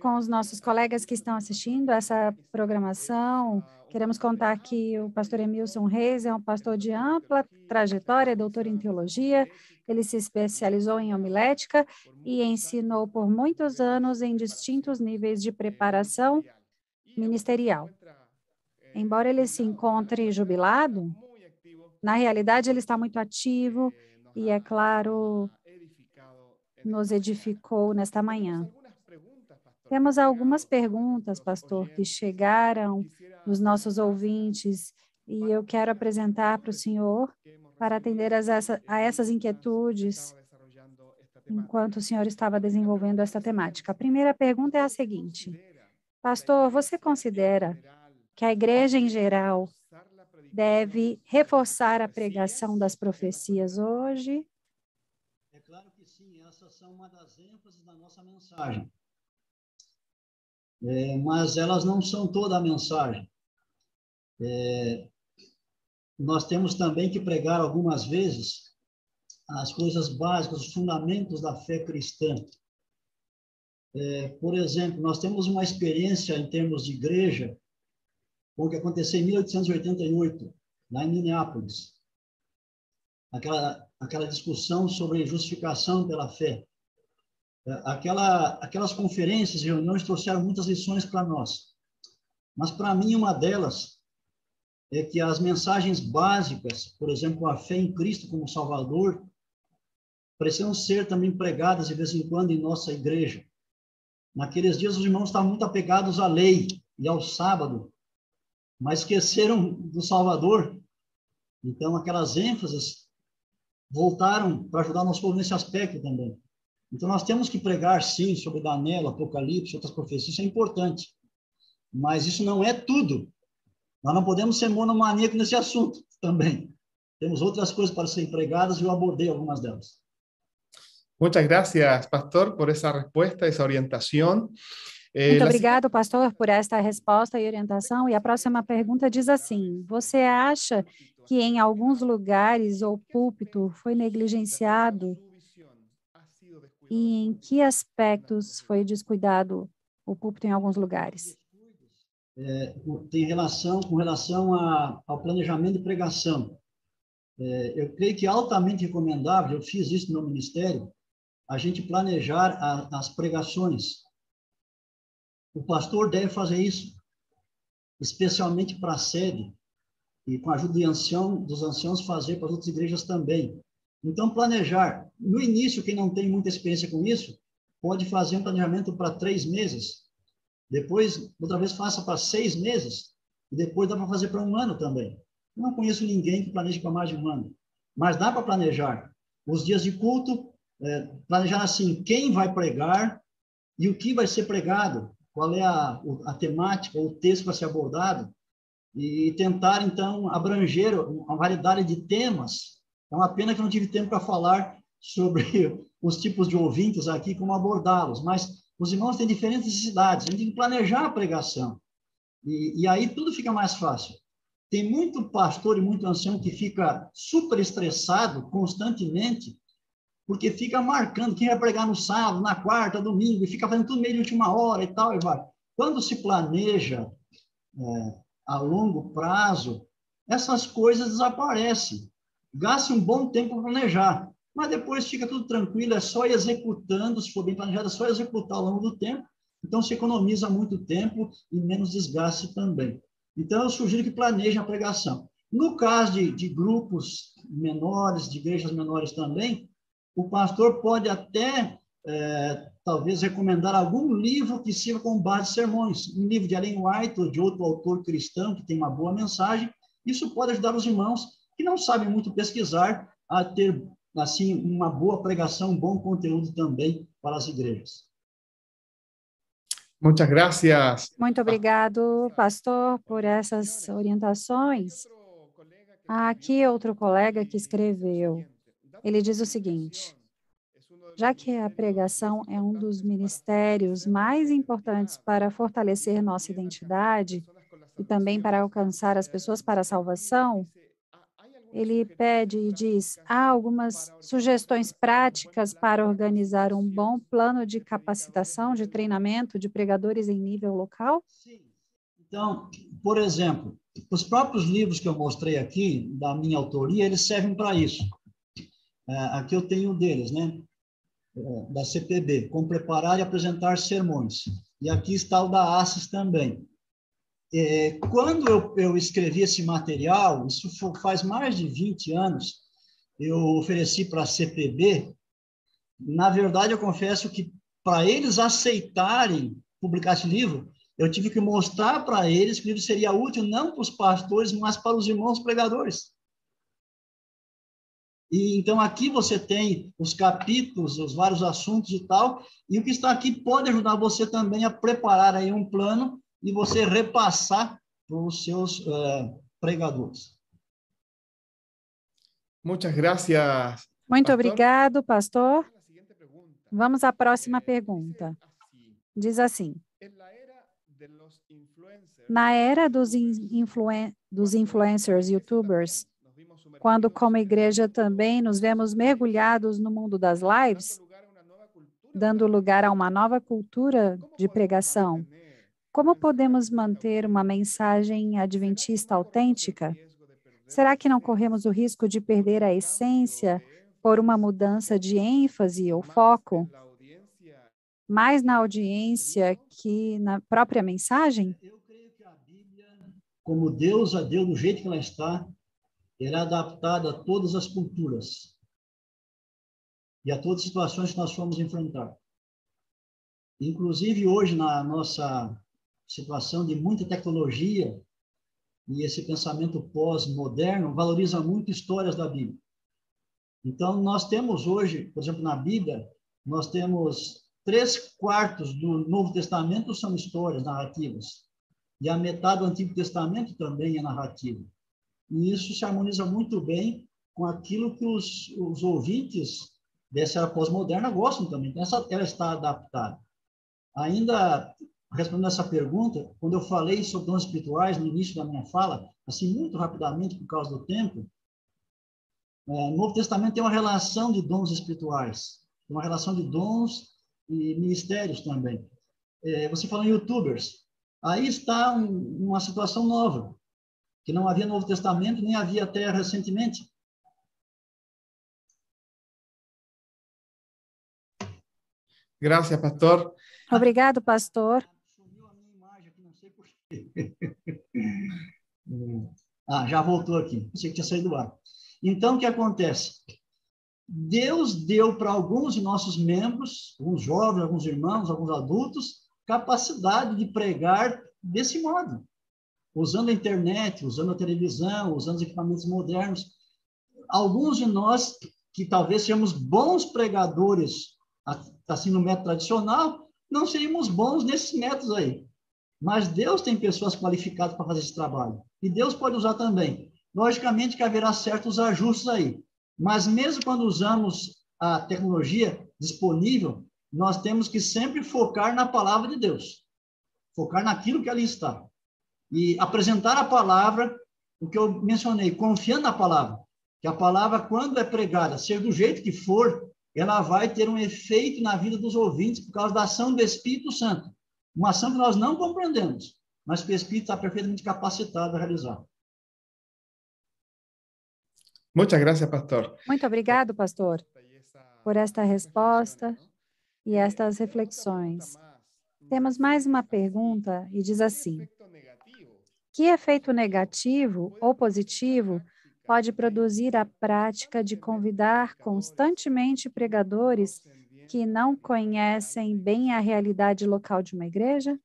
Com os nossos colegas que estão assistindo essa programação, Queremos contar que o pastor Emilson Reis é um pastor de ampla trajetória, doutor em teologia. Ele se especializou em homilética e ensinou por muitos anos em distintos níveis de preparação ministerial. Embora ele se encontre jubilado, na realidade ele está muito ativo e, é claro, nos edificou nesta manhã. Temos algumas perguntas, pastor, que chegaram dos nossos ouvintes e eu quero apresentar para o senhor para atender essa, a essas inquietudes enquanto o senhor estava desenvolvendo esta temática. A primeira pergunta é a seguinte: Pastor, você considera que a igreja em geral deve reforçar a pregação das profecias hoje? É claro que sim, essas são uma das ênfases da nossa mensagem é, mas elas não são toda a mensagem. É, nós temos também que pregar algumas vezes as coisas básicas, os fundamentos da fé cristã. É, por exemplo, nós temos uma experiência em termos de igreja com o que aconteceu em 1888, lá em Minneapolis. aquela, aquela discussão sobre justificação pela fé. É, aquela, aquelas conferências e reuniões trouxeram muitas lições para nós. Mas, para mim, uma delas é que as mensagens básicas, por exemplo, a fé em Cristo como Salvador, precisam ser também pregadas de vez em quando em nossa igreja. Naqueles dias, os irmãos estavam muito apegados à lei e ao sábado, mas esqueceram do Salvador. Então, aquelas ênfases voltaram para ajudar nosso povo nesse aspecto também. Então, nós temos que pregar, sim, sobre Daniel, Apocalipse, outras profecias, isso é importante. Mas isso não é tudo. Nós não podemos ser monomaníaco nesse assunto também. Temos outras coisas para serem pregadas e eu abordei algumas delas. Muchas gracias, pastor, por essa resposta, essa orientação. Eh, Muito obrigado, pastor, por esta resposta e orientação. E a próxima pergunta diz assim: Você acha que em alguns lugares o púlpito foi negligenciado e em que aspectos foi descuidado o púlpito em alguns lugares? É, tem relação com relação a, ao planejamento de pregação. É, eu creio que é altamente recomendável, eu fiz isso no meu ministério, a gente planejar a, as pregações. O pastor deve fazer isso, especialmente para a sede, e com a ajuda de ancião, dos anciãos fazer para as outras igrejas também. Então, planejar. No início, quem não tem muita experiência com isso, pode fazer um planejamento para três meses. Depois, outra vez, faça para seis meses. E depois dá para fazer para um ano também. Eu não conheço ninguém que planeje para mais de um ano. Mas dá para planejar. Os dias de culto, é, planejar assim, quem vai pregar e o que vai ser pregado, qual é a, a temática, o texto vai ser abordado, e tentar, então, abranger uma variedade de temas é uma pena que não tive tempo para falar sobre os tipos de ouvintes aqui, como abordá-los, mas os irmãos têm diferentes necessidades, a gente tem que planejar a pregação. E, e aí tudo fica mais fácil. Tem muito pastor e muito ancião que fica super estressado constantemente, porque fica marcando quem vai pregar no sábado, na quarta, domingo, e fica fazendo tudo meio de última hora e tal, e vai. Quando se planeja é, a longo prazo, essas coisas desaparecem gaste um bom tempo para planejar, mas depois fica tudo tranquilo, é só executando, se for bem planejado, é só executar ao longo do tempo, então se economiza muito tempo e menos desgaste também. Então, eu sugiro que planejem a pregação. No caso de, de grupos menores, de igrejas menores também, o pastor pode até, é, talvez, recomendar algum livro que sirva como base de sermões. Um livro de Ellen White ou de outro autor cristão que tem uma boa mensagem. Isso pode ajudar os irmãos que não sabem muito pesquisar a ter assim uma boa pregação, um bom conteúdo também para as igrejas. Muitas graças. Muito obrigado, pastor, por essas orientações. Aqui outro colega que escreveu. Ele diz o seguinte: já que a pregação é um dos ministérios mais importantes para fortalecer nossa identidade e também para alcançar as pessoas para a salvação, ele pede e diz: há algumas sugestões práticas para organizar um bom plano de capacitação, de treinamento de pregadores em nível local? Sim. Então, por exemplo, os próprios livros que eu mostrei aqui, da minha autoria, eles servem para isso. É, aqui eu tenho um deles, né? É, da CPB, como preparar e apresentar sermões. E aqui está o da ASSIS também. É, quando eu, escrevi esse material, isso faz mais de 20 anos, eu ofereci para a CPB. Na verdade, eu confesso que para eles aceitarem publicar esse livro, eu tive que mostrar para eles que o livro seria útil não para os pastores, mas para os irmãos pregadores. E então aqui você tem os capítulos, os vários assuntos e tal, e o que está aqui pode ajudar você também a preparar aí um plano e você repassar para os seus uh, pregadores. Muitas gracias. Muito pastor. obrigado, pastor. Vamos à próxima pergunta. Diz assim: Na era dos, influen dos influencers, youtubers, quando como igreja também nos vemos mergulhados no mundo das lives, dando lugar a uma nova cultura de pregação, como podemos manter uma mensagem adventista autêntica será que não corremos o risco de perder a essência por uma mudança de ênfase ou foco? Mais na audiência que na própria mensagem? Como Deus a deu do jeito que ela está, ela é adaptada a todas as culturas e a todas as situações que nós fomos enfrentar. Inclusive, hoje, na nossa situação de muita tecnologia e esse pensamento pós-moderno, valoriza muito histórias da Bíblia. Então, nós temos hoje, por exemplo, na Bíblia, nós temos três quartos do Novo Testamento são histórias, narrativas. E a metade do Antigo Testamento também é narrativa. E isso se harmoniza muito bem com aquilo que os, os ouvintes dessa era pós-moderna gostam também. Então, essa, ela está adaptada. Ainda respondendo essa pergunta, quando eu falei sobre dons espirituais no início da minha fala, assim, muito rapidamente, por causa do tempo, é, o Novo Testamento tem uma relação de dons espirituais, uma relação de dons e ministérios também. É, você falou em youtubers, aí está um, uma situação nova, que não havia no Novo Testamento, nem havia até recentemente. Gracias, pastor. Obrigado, pastor. Sumiu a minha imagem aqui, não sei ah, já voltou aqui. Pensei que tinha saído do ar. Então, o que acontece? Deus deu para alguns de nossos membros, alguns jovens, alguns irmãos, alguns adultos, capacidade de pregar desse modo, usando a internet, usando a televisão, usando os equipamentos modernos. Alguns de nós, que talvez sejamos bons pregadores assim no método tradicional, não seríamos bons nesses métodos aí. Mas Deus tem pessoas qualificadas para fazer esse trabalho. E Deus pode usar também. Logicamente que haverá certos ajustes aí. Mas mesmo quando usamos a tecnologia disponível, nós temos que sempre focar na palavra de Deus. Focar naquilo que ali está. E apresentar a palavra, o que eu mencionei, confiando na palavra. Que a palavra, quando é pregada, ser do jeito que for, ela vai ter um efeito na vida dos ouvintes por causa da ação do Espírito Santo. Uma ação que nós não compreendemos, mas que o Espírito está perfeitamente capacitado a realizar. Muchas gracias, pastor. Muito obrigado, pastor, por esta resposta e estas reflexões. Temos mais uma pergunta e diz assim: Que efeito negativo ou positivo pode produzir a prática de convidar constantemente pregadores que não conhecem bem a realidade local de uma igreja?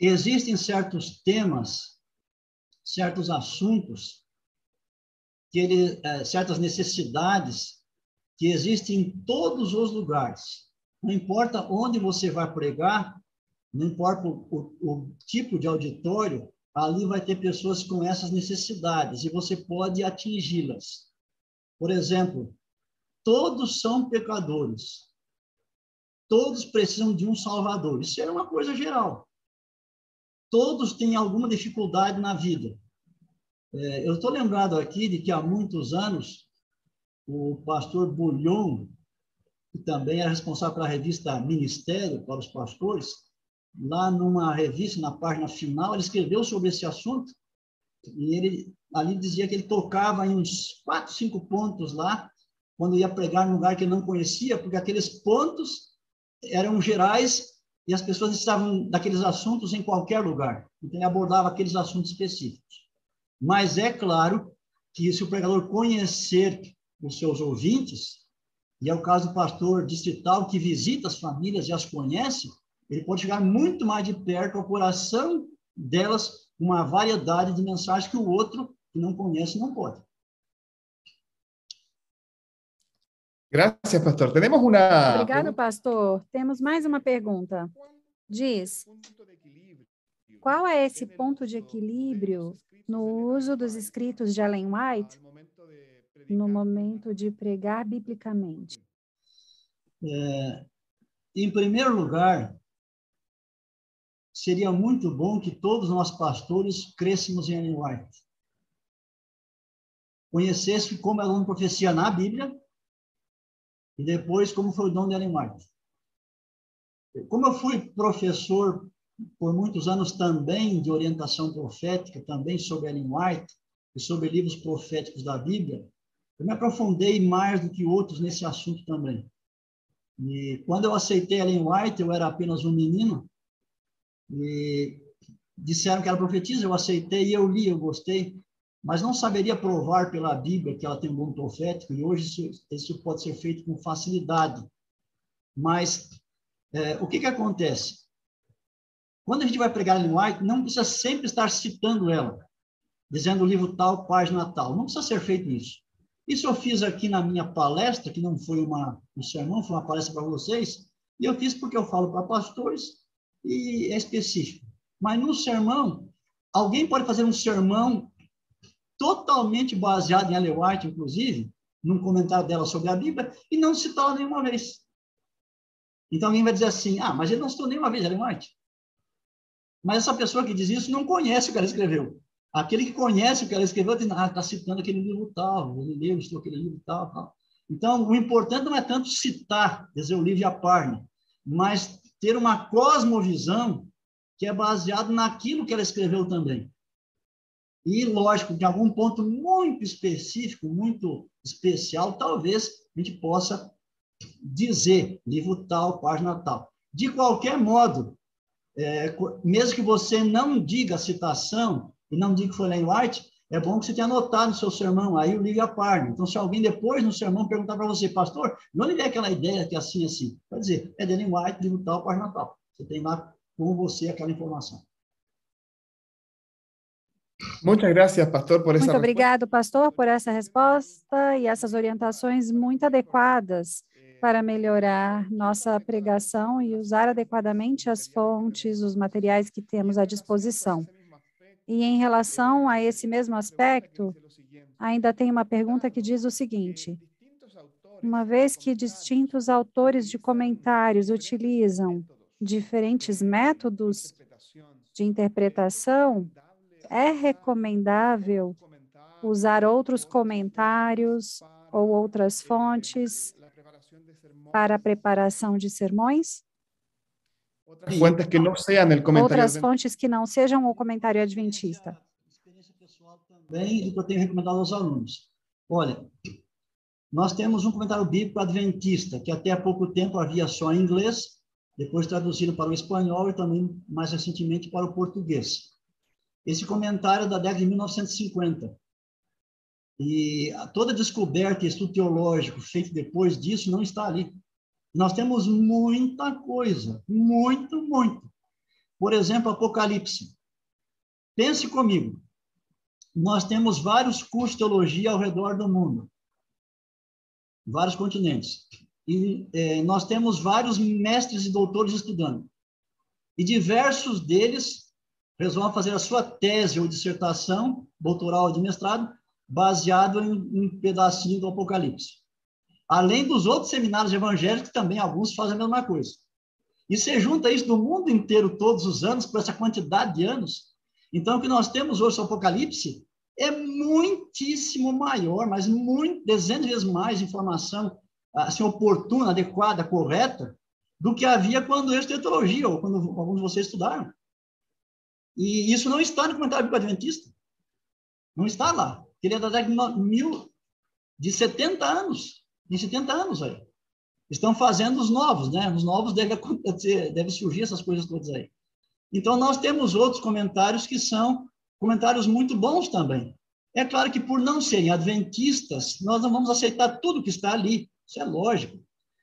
Existem certos temas, certos assuntos, que ele, é, certas necessidades que existem em todos os lugares. Não importa onde você vai pregar, não importa o, o, o tipo de auditório, ali vai ter pessoas com essas necessidades e você pode atingi-las. Por exemplo, todos são pecadores. Todos precisam de um Salvador. Isso é uma coisa geral. Todos têm alguma dificuldade na vida. É, eu estou lembrado aqui de que há muitos anos o pastor Bulhon, que também era responsável pela revista Ministério para os pastores, lá numa revista, na página final, ele escreveu sobre esse assunto, e ele ali dizia que ele tocava em uns quatro, cinco pontos lá, quando ia pregar num lugar que ele não conhecia, porque aqueles pontos eram gerais e as pessoas estavam daqueles assuntos em qualquer lugar. Então, ele abordava aqueles assuntos específicos. Mas é claro que se o pregador conhecer os seus ouvintes, e é o caso do pastor distrital que visita as famílias e as conhece, ele pode chegar muito mais de perto ao coração delas, uma variedade de mensagens que o outro que não conhece não pode. Gracias, pastor. Temos uma. Obrigado, pastor. Temos mais uma pergunta. Diz: qual é esse ponto de equilíbrio no uso dos escritos de Ellen White no momento de pregar biblicamente? É, em primeiro lugar, seria muito bom que todos nós pastores crescêssemos em Ellen White. Conhecesse como é o nome profecia na Bíblia e depois como foi o dom de Ellen White. Como eu fui professor por muitos anos também de orientação profética, também sobre Ellen White e sobre livros proféticos da Bíblia, eu me aprofundei mais do que outros nesse assunto também. E quando eu aceitei Ellen White, eu era apenas um menino, e disseram que ela profetiza, eu aceitei, eu li, eu gostei, mas não saberia provar pela Bíblia que ela tem um bom profético, e hoje isso, isso pode ser feito com facilidade. Mas é, o que, que acontece? Quando a gente vai pregar Ellen White, não precisa sempre estar citando ela, dizendo o livro tal, página tal. Não precisa ser feito isso. Isso eu fiz aqui na minha palestra, que não foi uma, um sermão, foi uma palestra para vocês, e eu fiz porque eu falo para pastores e é específico. Mas no sermão, alguém pode fazer um sermão totalmente baseado em Ellen White, inclusive, num comentário dela sobre a Bíblia, e não citá-la nenhuma vez. Então alguém vai dizer assim, ah, mas ele não citou nenhuma vez Ellen White. Mas essa pessoa que diz isso não conhece o que ela escreveu. Aquele que conhece o que ela escreveu está ah, citando aquele livro tal, ele leu, estou aquele livro tal, tal. Então, o importante não é tanto citar, dizer o livro e a página, mas ter uma cosmovisão que é baseado naquilo que ela escreveu também. E, lógico, de algum ponto muito específico, muito especial, talvez a gente possa dizer livro tal, página tal. De qualquer modo, é, mesmo que você não diga a citação e não diga que foi Ellen White, é bom que você tenha anotado no seu sermão aí o livro a página. Então, se alguém depois no sermão perguntar para você, pastor, não onde aquela ideia que é assim, assim? Pode dizer, é de White, livro tal, página tal. Você tem lá com você aquela informação. Muchas gracias, pastor, por essa Muito obrigado, pastor, por essa resposta e essas orientações muito adequadas para melhorar nossa pregação e usar adequadamente as fontes, os materiais que temos à disposição. E em relação a esse mesmo aspecto, ainda tem uma pergunta que diz o seguinte: uma vez que distintos autores de comentários utilizam diferentes métodos de interpretação, é recomendável usar outros comentários ou outras fontes para a preparação de sermões? Fuentes que não sejam o comentário. Outras fontes que não sejam o comentário adventista. Experiência pessoal também, e que eu tenho recomendado aos alunos. Olha, nós temos um comentário bíblico adventista, que até há pouco tempo havia só em inglês, depois traduzido para o espanhol e também, mais recentemente, para o português. Esse comentário é da década de 1950. E toda descoberta e estudo teológico feito depois disso não está ali. Nós temos muita coisa, muito, muito. Por exemplo, Apocalipse. Pense comigo. Nós temos vários cursos de teologia ao redor do mundo, vários continentes. E é, nós temos vários mestres e doutores estudando. E diversos deles resolvem fazer a sua tese ou dissertação, doutoral ou de mestrado, baseado em um pedacinho do Apocalipse. Além dos outros seminários evangélicos, também alguns fazem a mesma coisa. E você junta isso do mundo inteiro todos os anos, por essa quantidade de anos. Então, o que nós temos hoje no Apocalipse é muitíssimo maior, mas muito, dezenas de vezes mais informação assim, oportuna, adequada, correta, do que havia quando eu estudei teologia, ou quando alguns de vocês estudaram. E isso não está no comentário bíblico adventista. Não está lá. Ele é da década de 70 anos. Em 70 anos aí. Estão fazendo os novos, né? Os novos devem acontecer, deve surgir essas coisas todas aí. Então, nós temos outros comentários que são comentários muito bons também. É claro que, por não serem adventistas, nós não vamos aceitar tudo que está ali. Isso é lógico.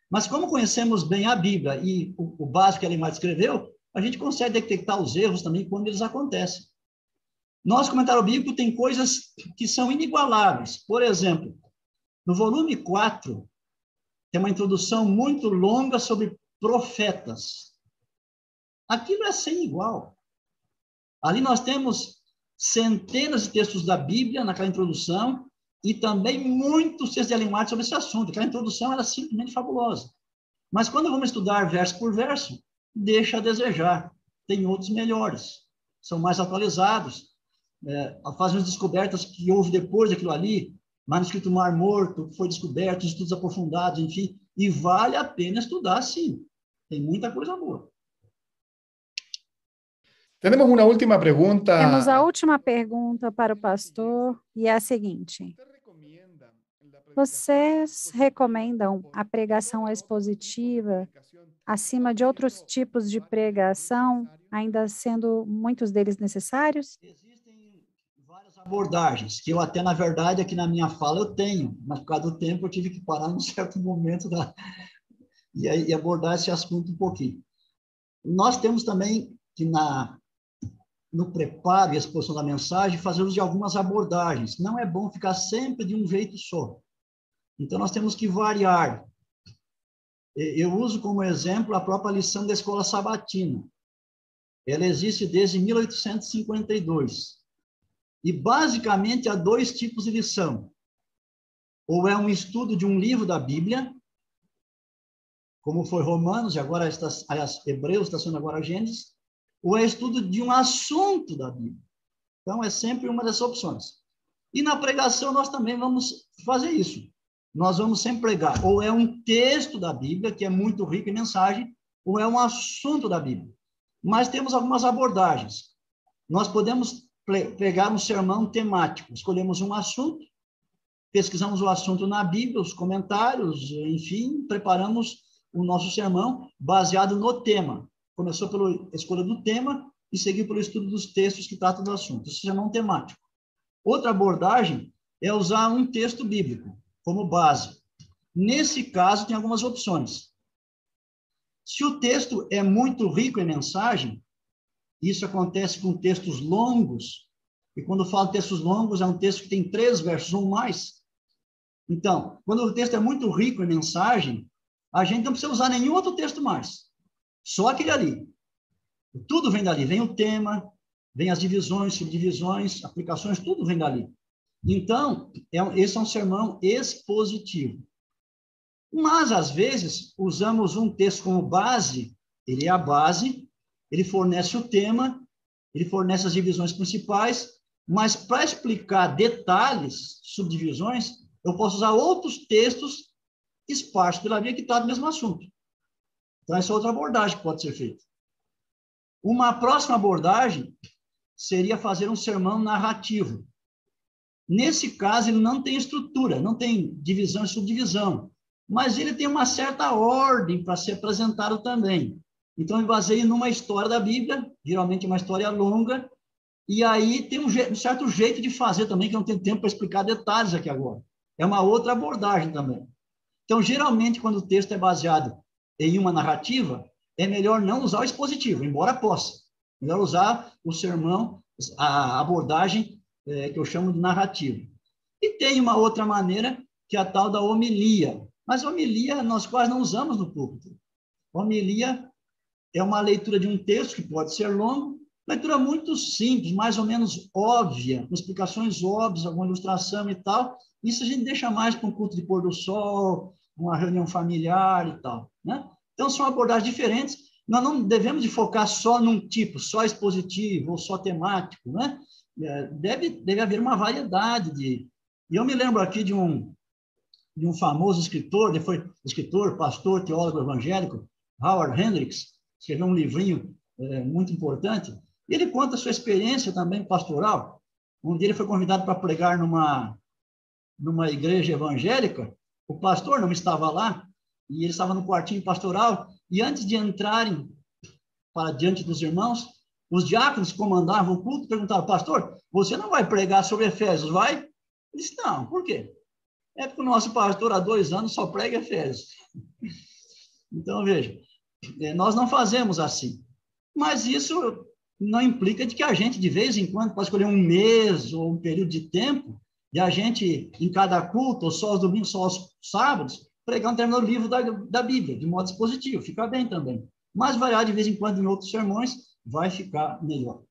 Mas, como conhecemos bem a Bíblia e o, o básico que ela mais escreveu, a gente consegue detectar os erros também quando eles acontecem. Nosso comentário bíblico tem coisas que são inigualáveis. Por exemplo, no volume 4, tem uma introdução muito longa sobre profetas. Aquilo é sem igual. Ali nós temos centenas de textos da Bíblia naquela introdução e também muitos textos de Ellen sobre esse assunto. Aquela introdução era simplesmente fabulosa. Mas quando vamos estudar verso por verso, deixa a desejar. Tem outros melhores, são mais atualizados, é, fazem as descobertas que houve depois daquilo ali, manuscrito Mar Morto, foi descoberto, estudos aprofundados, enfim, e vale a pena estudar, sim. Tem muita coisa boa. Temos uma última pergunta. Temos a última pergunta para o pastor e é a seguinte: Vocês recomendam a pregação expositiva acima de outros tipos de pregação, ainda sendo muitos deles necessários? Várias abordagens, que eu até, na verdade, aqui na minha fala eu tenho, mas por causa do tempo eu tive que parar num certo momento da... e, e abordar esse assunto um pouquinho. Nós temos também que, na, no preparo e exposição da mensagem, fazer uso de algumas abordagens. Não é bom ficar sempre de um jeito só. Então, nós temos que variar. Eu uso como exemplo a própria lição da escola sabatina. Ela existe desde 1852. E, basicamente, há dois tipos de lição. Ou é um estudo de um livro da Bíblia, como foi Romanos, e agora está, aliás, Hebreus está sendo agora Gênesis, ou é estudo de um assunto da Bíblia. Então, é sempre uma dessas opções. E na pregação nós também vamos fazer isso. Nós vamos sempre pregar, ou é um texto da Bíblia, que é muito rico em mensagem, ou é um assunto da Bíblia. Mas temos algumas abordagens. Nós podemos pegar um sermão temático, escolhemos um assunto, pesquisamos o assunto na Bíblia, os comentários, enfim, preparamos o nosso sermão baseado no tema. Começou pela escolha do tema e seguiu pelo estudo dos textos que tratam do assunto. Esse sermão temático. Outra abordagem é usar um texto bíblico como base. Nesse caso, tem algumas opções. Se o texto é muito rico em mensagem, isso acontece com textos longos, e quando falo textos longos, é um texto que tem três versos ou mais. Então, quando o texto é muito rico em mensagem, a gente não precisa usar nenhum outro texto mais. Só aquele ali. Tudo vem dali. Vem o tema, vem as divisões, subdivisões, aplicações, tudo vem dali. Então, é, esse é um sermão expositivo. Mas, às vezes, usamos um texto como base, ele é a base, ele fornece o tema, ele fornece as divisões principais, mas para explicar detalhes, subdivisões, eu posso usar outros textos esparsos pela via que está do mesmo assunto. Então, essa é outra abordagem que pode ser feita. Uma próxima abordagem seria fazer um sermão narrativo. Nesse caso, ele não tem estrutura, não tem divisão e subdivisão, mas ele tem uma certa ordem para ser apresentado também. Então, eu baseio numa história da Bíblia, geralmente uma história longa, e aí tem um, um certo jeito de fazer também, que eu não tenho tempo para explicar detalhes aqui agora. É uma outra abordagem também. Então, geralmente, quando o texto é baseado em uma narrativa, é melhor não usar o expositivo, embora possa. Melhor usar o sermão, a abordagem é, que eu chamo de narrativa. E tem uma outra maneira, que é a tal da homilia. Mas homilia nós quase não usamos no púlpito. Homilia é uma leitura de um texto que pode ser longo, leitura muito simples, mais ou menos óbvia, com explicações óbvias, alguma ilustração e tal. Isso a gente deixa mais para um culto de pôr do sol, uma reunião familiar e tal. Né? Então, são abordagens diferentes. Nós não devemos de focar só num tipo, só expositivo ou só temático. Né? É, deve, deve haver uma variedade de... E eu me lembro aqui de um, de um famoso escritor, ele foi escritor, pastor, teólogo evangélico, Howard Hendricks, escreveu um livrinho é, muito importante. Ele conta a sua experiência também pastoral. Um dia ele foi convidado para pregar numa, numa igreja evangélica, o pastor não estava lá, e ele estava no quartinho pastoral, e antes de entrarem para diante dos irmãos, os diáconos comandavam o culto perguntaram, pastor, você não vai pregar sobre Efésios, vai? Ele disse, não, por quê? É porque o nosso pastor há dois anos só prega Efésios. Então, veja, é, nós não fazemos assim. Mas isso não implica de que a gente, de vez em quando, pode escolher um mês ou um período de tempo, e a gente, em cada culto, ou só aos domingos, só aos sábados, pregar um determinado livro da, da Bíblia, de modo positivo, fica bem também. Mas variar de vez em quando em outros sermões vai ficar melhor.